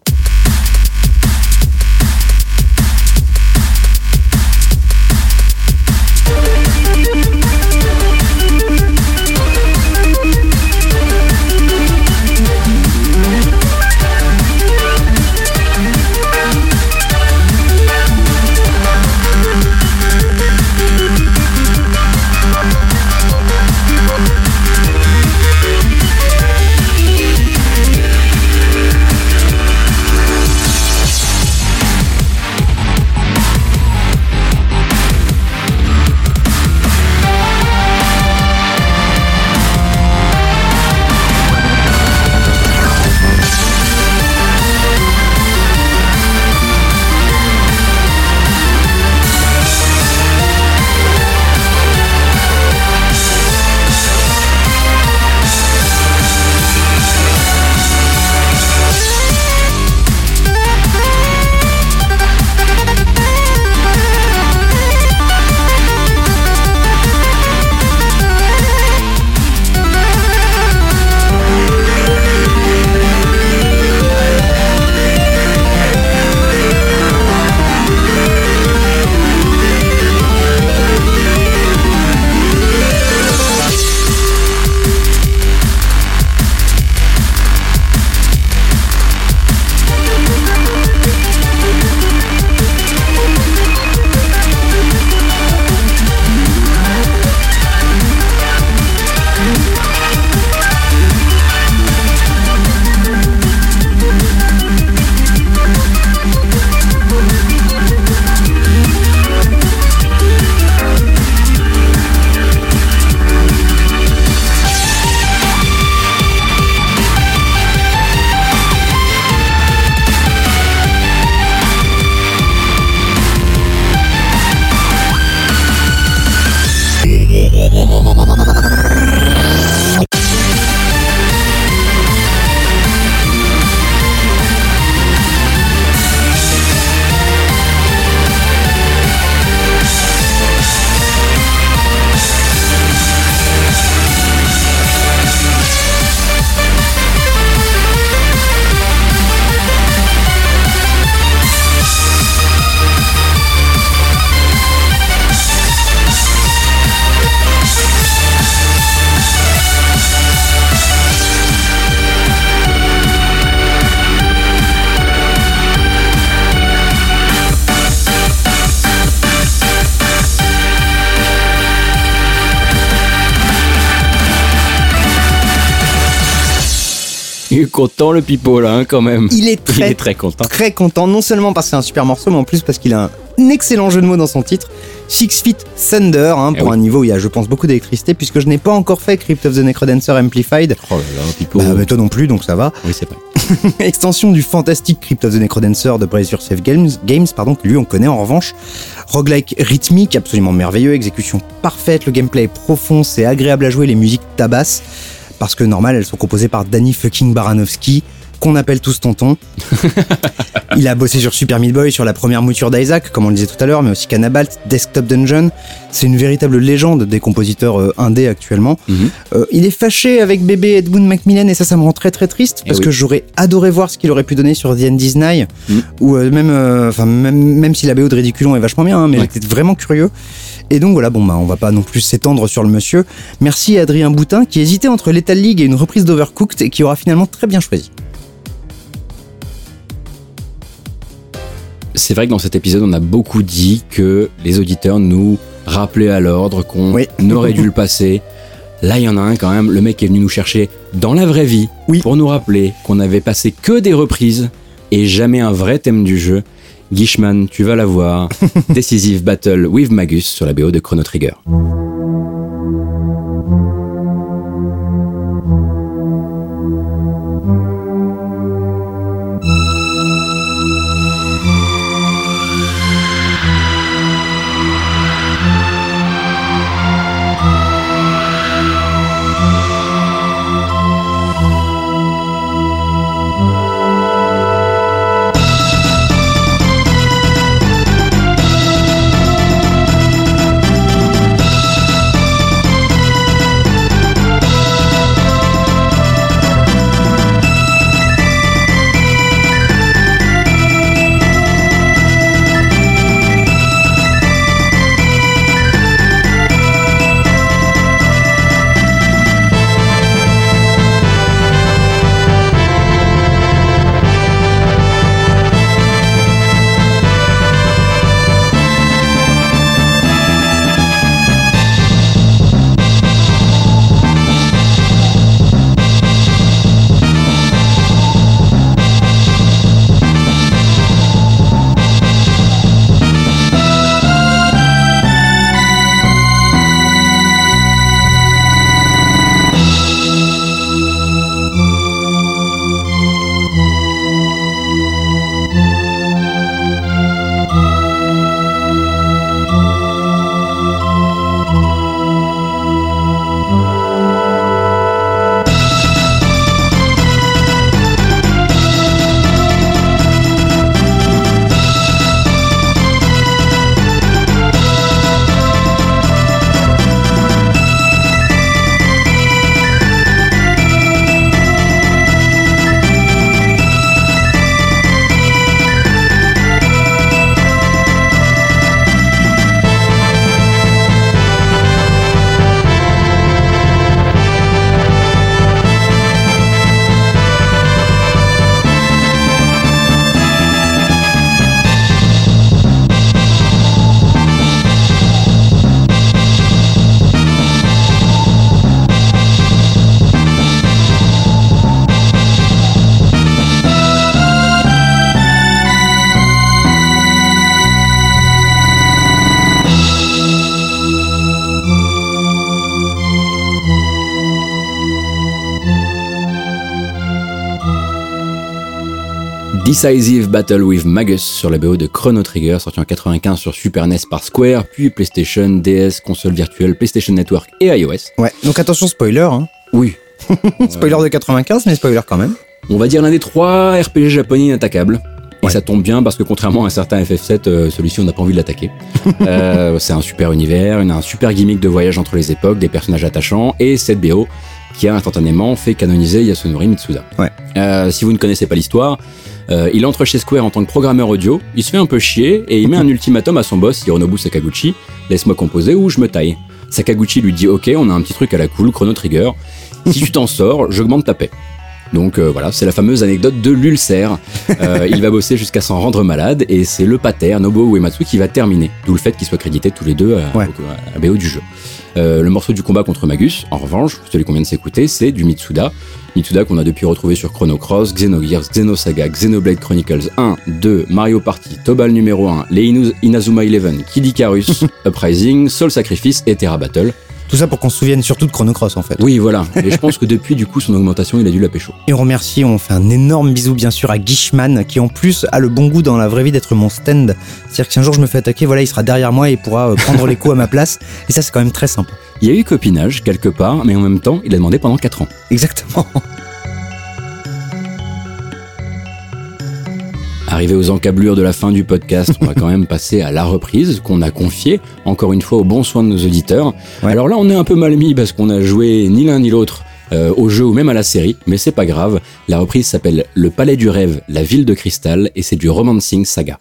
Content le pipeau là, hein, quand même. Il est très, Il est très content. très content, non seulement parce que c'est un super morceau, mais en plus parce qu'il a un excellent jeu de mots dans son titre. Six Feet Thunder, hein, Eh pour oui. un niveau où il y a, je pense, beaucoup d'électricité, puisque je n'ai pas encore fait Crypt of the Necrodancer Amplified. Oh là là, pipeau. Bah, mais toi non plus, donc ça va. Oui, c'est vrai. Extension du fantastique Crypt of the Necrodancer de Brace Yourself Games, Games pardon, que lui on connaît en revanche. Roguelike rythmique, absolument merveilleux, exécution parfaite, le gameplay est profond, c'est agréable à jouer, les musiques tabassent, parce que normal elles sont composées par Danny fucking Baranowski, qu'on appelle tous tonton. il a bossé sur Super Meat Boy, sur la première mouture d'Isaac, comme on le disait tout à l'heure, mais aussi Cannabalt, Desktop Dungeon. C'est une véritable légende des compositeurs euh, indés actuellement. Mhm. Euh, il est fâché avec bébé Edmund Macmillan et ça, ça me rend très très triste Eh parce oui. que j'aurais adoré voir ce qu'il aurait pu donner sur The End Disney Mhm. ou euh, même, enfin même, même si la BO de Ridiculon est vachement bien, hein, mais Ouais. j'étais vraiment curieux. Et donc voilà, bon bah on va pas non plus s'étendre sur le monsieur. Merci à Adrien Boutin qui hésitait entre Lethal League et une reprise d'Overcooked et qui aura finalement très bien choisi. C'est vrai que dans cet épisode, on a beaucoup dit que les auditeurs nous rappelaient à l'ordre qu'on Oui. aurait dû le passer. Là, il y en a un quand même, le mec est venu nous chercher dans la vraie vie Oui. pour nous rappeler qu'on avait passé que des reprises et jamais un vrai thème du jeu. Guishman, tu vas la voir. Decisive Battle with Magus sur la BO de Chrono Trigger. Decisive Battle with Magus sur la BO de Chrono Trigger, sorti en 95 sur Super NES par Square, puis PlayStation, DS, console virtuelle, PlayStation Network et iOS. Ouais, donc attention spoiler, hein. Oui, spoiler de 95, mais spoiler quand même. on va dire l'un des trois RPG japonais inattaquables. Et Ouais. ça tombe bien parce que contrairement à un certain FF7, euh, celui-ci on n'a pas envie de l'attaquer. Euh, c'est un super univers, un super gimmick de voyage entre les époques, des personnages attachants et cette BO qui a instantanément fait canoniser Yasunori Mitsuda. Ouais. Euh, si vous ne connaissez pas l'histoire, euh, il entre chez Square en tant que programmeur audio, il se fait un peu chier et il met un ultimatum à son boss Hironobu Sakaguchi, laisse-moi composer ou je me taille. Sakaguchi lui dit ok, on a un petit truc à la cool, Chrono Trigger, si tu t'en sors, j'augmente ta paix. Donc euh, voilà, c'est la fameuse anecdote de l'ulcère. Euh, il va bosser jusqu'à s'en rendre malade et c'est le pater Nobuo Uematsu qui va terminer. D'où le fait qu'ils soient crédités tous les deux à, Ouais. au- à la BO du jeu. Euh, le morceau du combat contre Magus, en revanche, celui qu'on vient de s'écouter, c'est du Mitsuda. Mitsuda qu'on a depuis retrouvé sur Chrono Cross, Xenogears, Xenosaga, Xenoblade Chronicles 1, 2, Mario Party, Tobal numéro 1, les Inazuma Eleven, Kid Icarus, Uprising, Soul Sacrifice et Terra Battle. Tout ça pour qu'on se souvienne surtout de Chrono Cross en fait. Oui, voilà. Et je pense que depuis, du coup, son augmentation, il a dû la pécho. Et on remercie, on fait un énorme bisou bien sûr à Guishman qui en plus a le bon goût dans la vraie vie d'être mon stand. C'est-à-dire que si un jour je me fais attaquer, voilà, il sera derrière moi et il pourra euh, prendre l'écho à ma place. Et ça c'est quand même très sympa. Il y a eu copinage quelque part, mais en même temps, il a demandé pendant 4 ans. Exactement. Arrivé aux encablures de la fin du podcast, on va quand même passer à la reprise qu'on a confiée, encore une fois, au bon soin de nos auditeurs. Ouais. Alors là, on est un peu mal mis parce qu'on a joué ni l'un ni l'autre euh, au jeu ou même à la série, mais c'est pas grave. La reprise s'appelle Le Palais du Rêve, la ville de cristal, et c'est du Romancing Saga.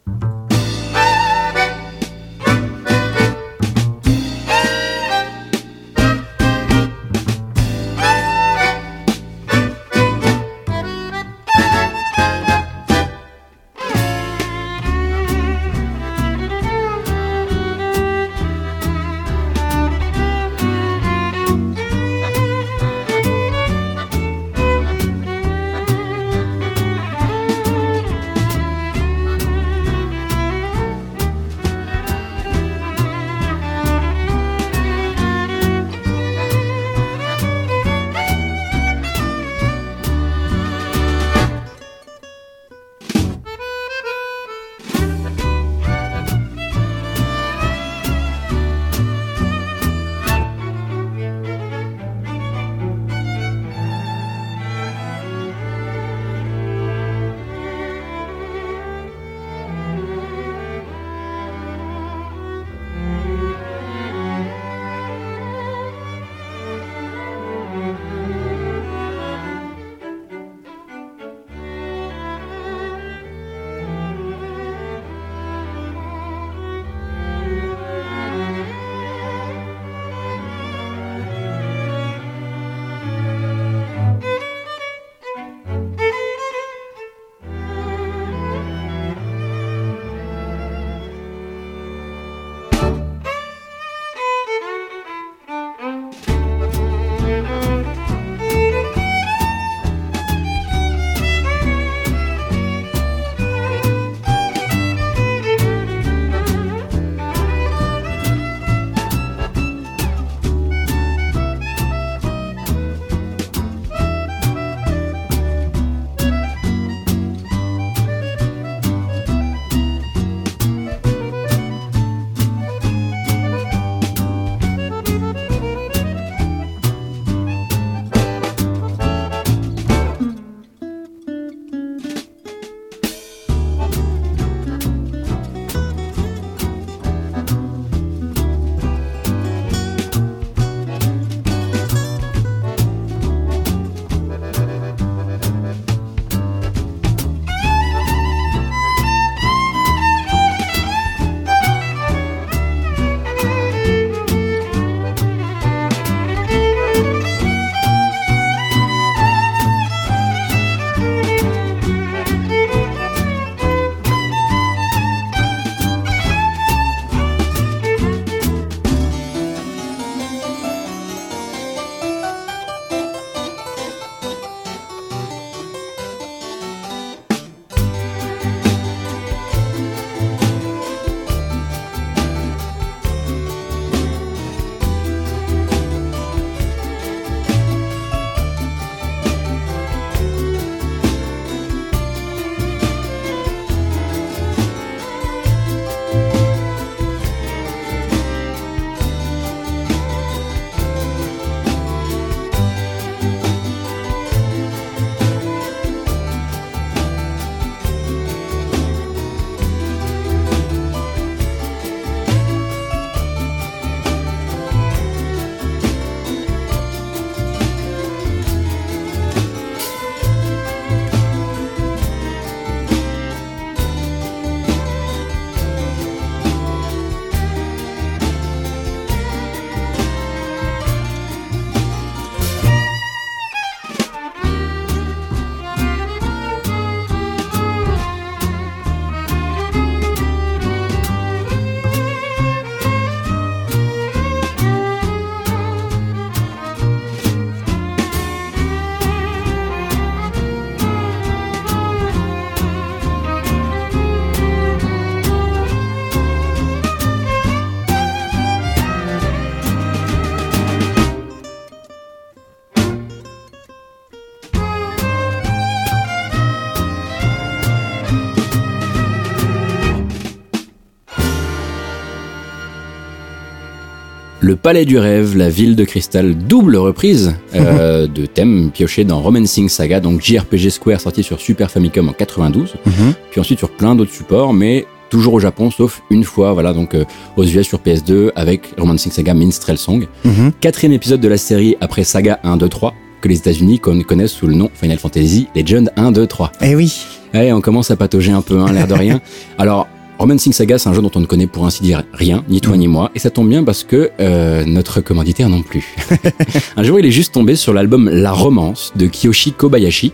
Palais du Rêve, la ville de cristal, double reprise euh, de thèmes piochés dans Romancing Saga, donc JRPG Square sorti sur Super Famicom en 92, Mhm. puis ensuite sur plein d'autres supports, mais toujours au Japon, sauf une fois, voilà, donc euh, aux US sur PS2 avec Romancing Saga Minstrel Song. Mhm. Quatrième épisode de la série après Saga 1, 2, 3, que les États-Unis con- connaissent sous le nom Final Fantasy Legend 1, 2, 3. Eh oui. Ouais, on commence à patauger un peu, hein, l'air de rien. Alors, Romancing Saga, c'est un jeu dont on ne connaît pour ainsi dire rien, ni toi ni moi, et ça tombe bien parce que euh, notre commanditaire non plus. un jour, il est juste tombé sur l'album La Romance de Kiyoshi Kobayashi,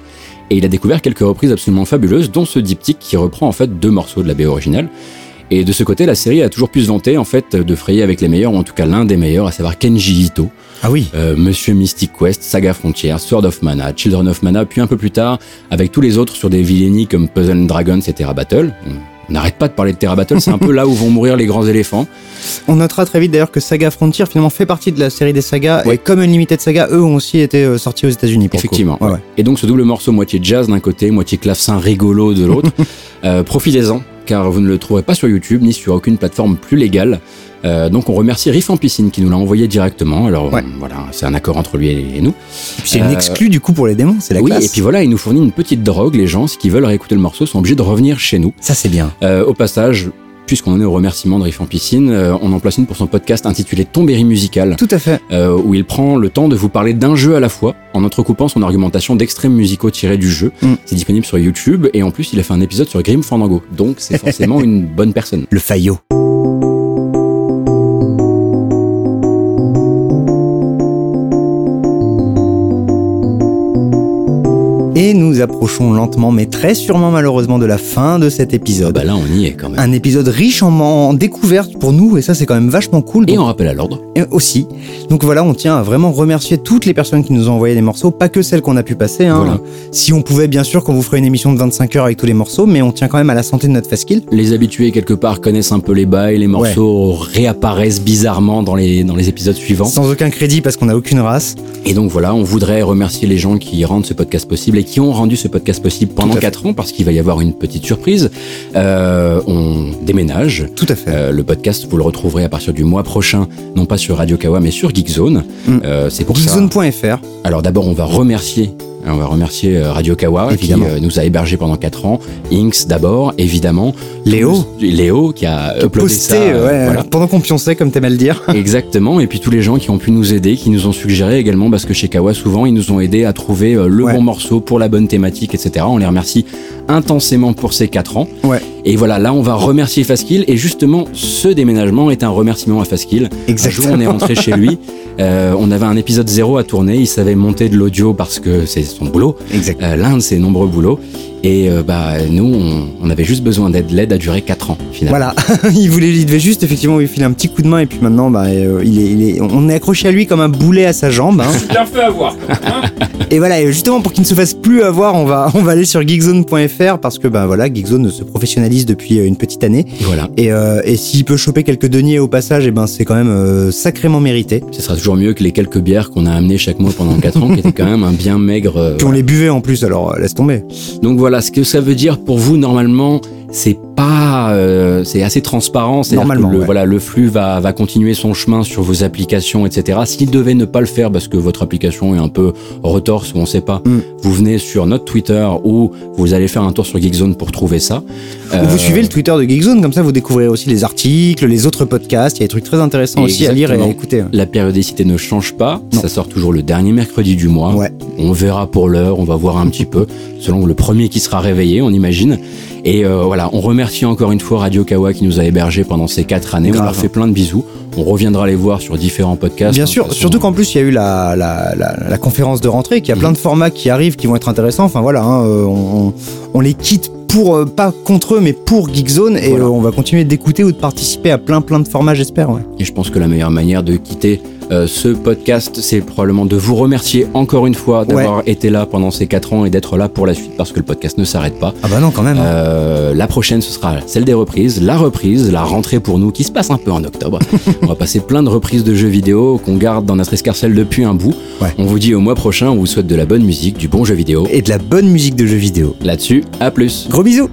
et il a découvert quelques reprises absolument fabuleuses, dont ce diptyque qui reprend en fait deux morceaux de la BO originale. Et de ce côté, la série a toujours pu se vanter en fait de frayer avec les meilleurs, ou en tout cas l'un des meilleurs, à savoir Kenji Ito, Ah oui. euh, Monsieur Mystic Quest, Saga Frontier, Sword of Mana, Children of Mana, puis un peu plus tard, avec tous les autres sur des vilainies comme Puzzle and Dragons et Terra Battle. N'arrête pas de parler de Terra Battle, c'est un peu là où vont mourir les grands éléphants. On notera très vite d'ailleurs que Saga Frontier finalement fait partie de la série des sagas Ouais. et comme Unlimited Saga, eux ont aussi été euh, sortis aux États-Unis. Effectivement. Ouais, ouais. ouais. Et donc ce double morceau, moitié jazz d'un côté, moitié clavecin rigolo de l'autre, euh, profitez-en, car vous ne le trouverez pas sur YouTube ni sur aucune plateforme plus légale. Euh, donc on remercie Riff en piscine qui nous l'a envoyé directement. Alors Ouais. on- voilà, c'est un accord entre lui et, et nous. C'est une Euh, exclue du coup pour les démons, c'est la oui, classe. et puis voilà, il nous fournit une petite drogue. Les gens, qui veulent réécouter le morceau, sont obligés de revenir chez nous. Ça c'est bien. Euh, au passage, puisqu'on en est au remerciement de Riff en piscine, euh, on en place une pour son podcast intitulé Tombéry musical, Tout à fait. euh, où il prend le temps de vous parler d'un jeu à la fois, en entrecoupant son argumentation d'extrêmes musicaux tirés du jeu. Mm. C'est disponible sur YouTube, et en plus, il a fait un épisode sur Grim Fandango, donc c'est forcément une bonne personne. Le faillot. Et nous approchons lentement mais très sûrement malheureusement de la fin de cet épisode. Bah là, on y est quand même. Un épisode riche en, en découvertes pour nous et ça c'est quand même vachement cool. Et on rappelle à l'ordre. Aussi. Donc voilà, on tient à vraiment remercier toutes les personnes qui nous ont envoyé des morceaux, pas que celles qu'on a pu passer. Hein. Voilà. Si on pouvait, bien sûr, qu'on vous ferait une émission de 25 heures avec tous les morceaux, mais on tient quand même à la santé de notre Fastkill. Les habitués, quelque part, connaissent un peu les bails, les morceaux réapparaissent bizarrement dans les, dans les épisodes suivants. Sans aucun crédit parce qu'on n'a aucune race. Et donc voilà, on voudrait remercier les gens qui rendent ce podcast possible et qui ont rendu ce podcast possible pendant Tout à fait. 4 ans parce qu'il va y avoir une petite surprise. Euh, on déménage. Tout à fait. Euh, le podcast, vous le retrouverez à partir du mois prochain, non pas sur Radio Kawa, mais sur Geekzone. Mm. Euh, c'est pour ça. Geekzone.fr. Alors d'abord, on va remercier. On va remercier euh, Radio Kawa Évidemment. qui euh, nous a hébergés pendant 4 ans. Inks d'abord, évidemment. Léo. Léo qui a uploadé Posté, ça. ouais, voilà. pendant qu'on pionçait, comme t'aimes à le dire. Exactement, et puis tous les gens qui ont pu nous aider, qui nous ont suggéré également, parce que chez Kawa, souvent, ils nous ont aidé à trouver euh, le Ouais. bon morceau pour la bonne thématique, etc. On les remercie intensément pour ces 4 ans. Ouais. Et voilà, là, on va remercier Faskill, et justement, ce déménagement est un remerciement à Faskill. Un jour, on est rentré chez lui, euh, on avait un épisode zéro à tourner, il savait monter de l'audio parce que c'est son boulot, euh, l'un de ses nombreux boulots. Et euh, bah nous, on, on avait juste besoin d'aide. L'aide a duré 4 ans, finalement. Voilà, il voulait, il devait juste effectivement lui filer un petit coup de main et puis maintenant, bah, euh, il est, il est, on est accroché à lui comme un boulet à sa jambe. hein. Bien fait avoir. Et voilà, et justement pour qu'il ne se fasse plus avoir, on va, on va aller sur geekzone.fr parce que bah voilà, Geekzone se professionnalise depuis euh, une petite année. Voilà. Et, euh, et s'il peut choper quelques deniers au passage, et ben c'est quand même euh, sacrément mérité. Ce sera toujours mieux que les quelques bières qu'on a amenées chaque mois pendant 4 ans, qui étaient quand même un bien maigre. euh, Puis on les buvait en plus, alors euh, laisse tomber. Donc voilà, ce que ça veut dire pour vous normalement, c'est pas, euh, c'est assez transparent. C'est-à-dire Normalement, que le, ouais. voilà, le flux va, va continuer son chemin sur vos applications, etc. S'il devait ne pas le faire parce que votre application est un peu retorse ou on sait pas, Mm. vous venez sur notre Twitter ou vous allez faire un tour sur Geekzone pour trouver ça. Ou Euh, Vous suivez le Twitter de Geekzone, comme ça vous découvrirez aussi les articles, les autres podcasts, il y a des trucs très intéressants aussi à lire et à écouter. La périodicité ne change pas, Non. ça sort toujours le dernier mercredi du mois. Ouais. On verra pour l'heure, on va voir un petit peu, selon le premier qui sera réveillé, on imagine. Et euh, voilà, on remercie encore une fois Radio Kawa qui nous a hébergés pendant ces quatre années. On leur fait plein de bisous. On reviendra les voir sur différents podcasts. Bien sûr, façon, surtout qu'en plus il y a eu la, la, la, la conférence de rentrée, qu'il y a plein de formats qui arrivent, qui vont être intéressants. Enfin voilà, hein, euh, on, on- on les quitte pour euh, pas contre eux, mais pour Geekzone, et Voilà. euh, on va continuer d'écouter ou de participer à plein plein de formats, j'espère. Ouais. Et je pense que la meilleure manière de quitter euh, ce podcast, c'est probablement de vous remercier encore une fois d'avoir été là pendant ces quatre ans et d'être là pour la suite parce que le podcast ne s'arrête pas. Ah bah non, quand même. hein. Euh, la prochaine, ce sera celle des reprises, la reprise, la rentrée pour nous, qui se passe un peu en octobre. on va passer plein de reprises de jeux vidéo qu'on garde dans notre escarcelle depuis un bout. Ouais. On vous dit au mois prochain, on vous souhaite de la bonne musique, du bon jeu vidéo. Et de la bonne musique de jeux vidéo. Là-dessus, à plus. Gros bisous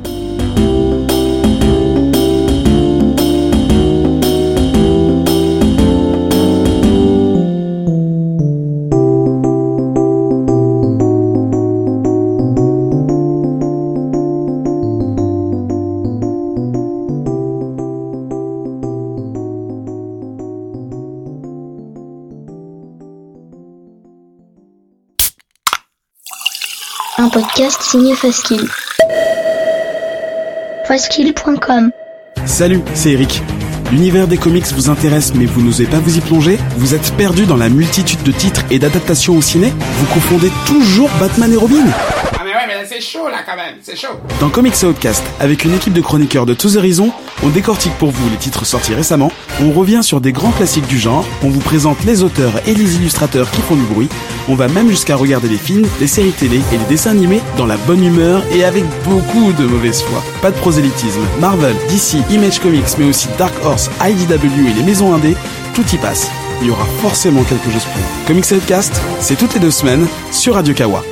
podcast signé Faskill. Faskill.com Salut, c'est Eric. L'univers des comics vous intéresse mais vous n'osez pas vous y plonger? Vous êtes perdu dans la multitude de titres et d'adaptations au ciné? Vous confondez toujours Batman et Robin? Ah mais ouais, mais c'est chaud là quand même, c'est chaud. Dans Comics Outcast, avec une équipe de chroniqueurs de tous horizons, on décortique pour vous les titres sortis récemment, on revient sur des grands classiques du genre, on vous présente les auteurs et les illustrateurs qui font du bruit, on va même jusqu'à regarder les films, les séries télé et les dessins animés dans la bonne humeur et avec beaucoup de mauvaise foi. Pas de prosélytisme. Marvel, DC, Image Comics, mais aussi Dark Horse, IDW et les maisons indées, tout y passe. Il y aura forcément quelque chose pour vous. Comics Outcast, c'est toutes les deux semaines sur Radio Kawa.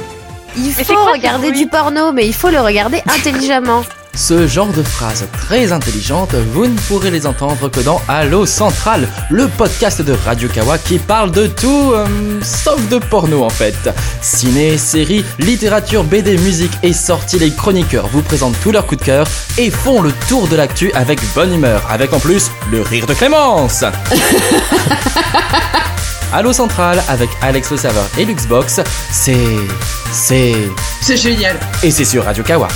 Il faut regarder du porno, mais il faut le regarder intelligemment. Ce genre de phrases très intelligentes, vous ne pourrez les entendre que dans Allo Central, le podcast de Radio Kawa qui parle de tout, euh, sauf de porno en fait. Ciné, séries, littérature, BD, musique et sorties, les chroniqueurs vous présentent tous leurs coups de cœur et font le tour de l'actu avec bonne humeur, avec en plus le rire de Clémence. Allo Central avec Alex le serveur et Luxbox, c'est... c'est... C'est génial. Et c'est sur Radio Kawa.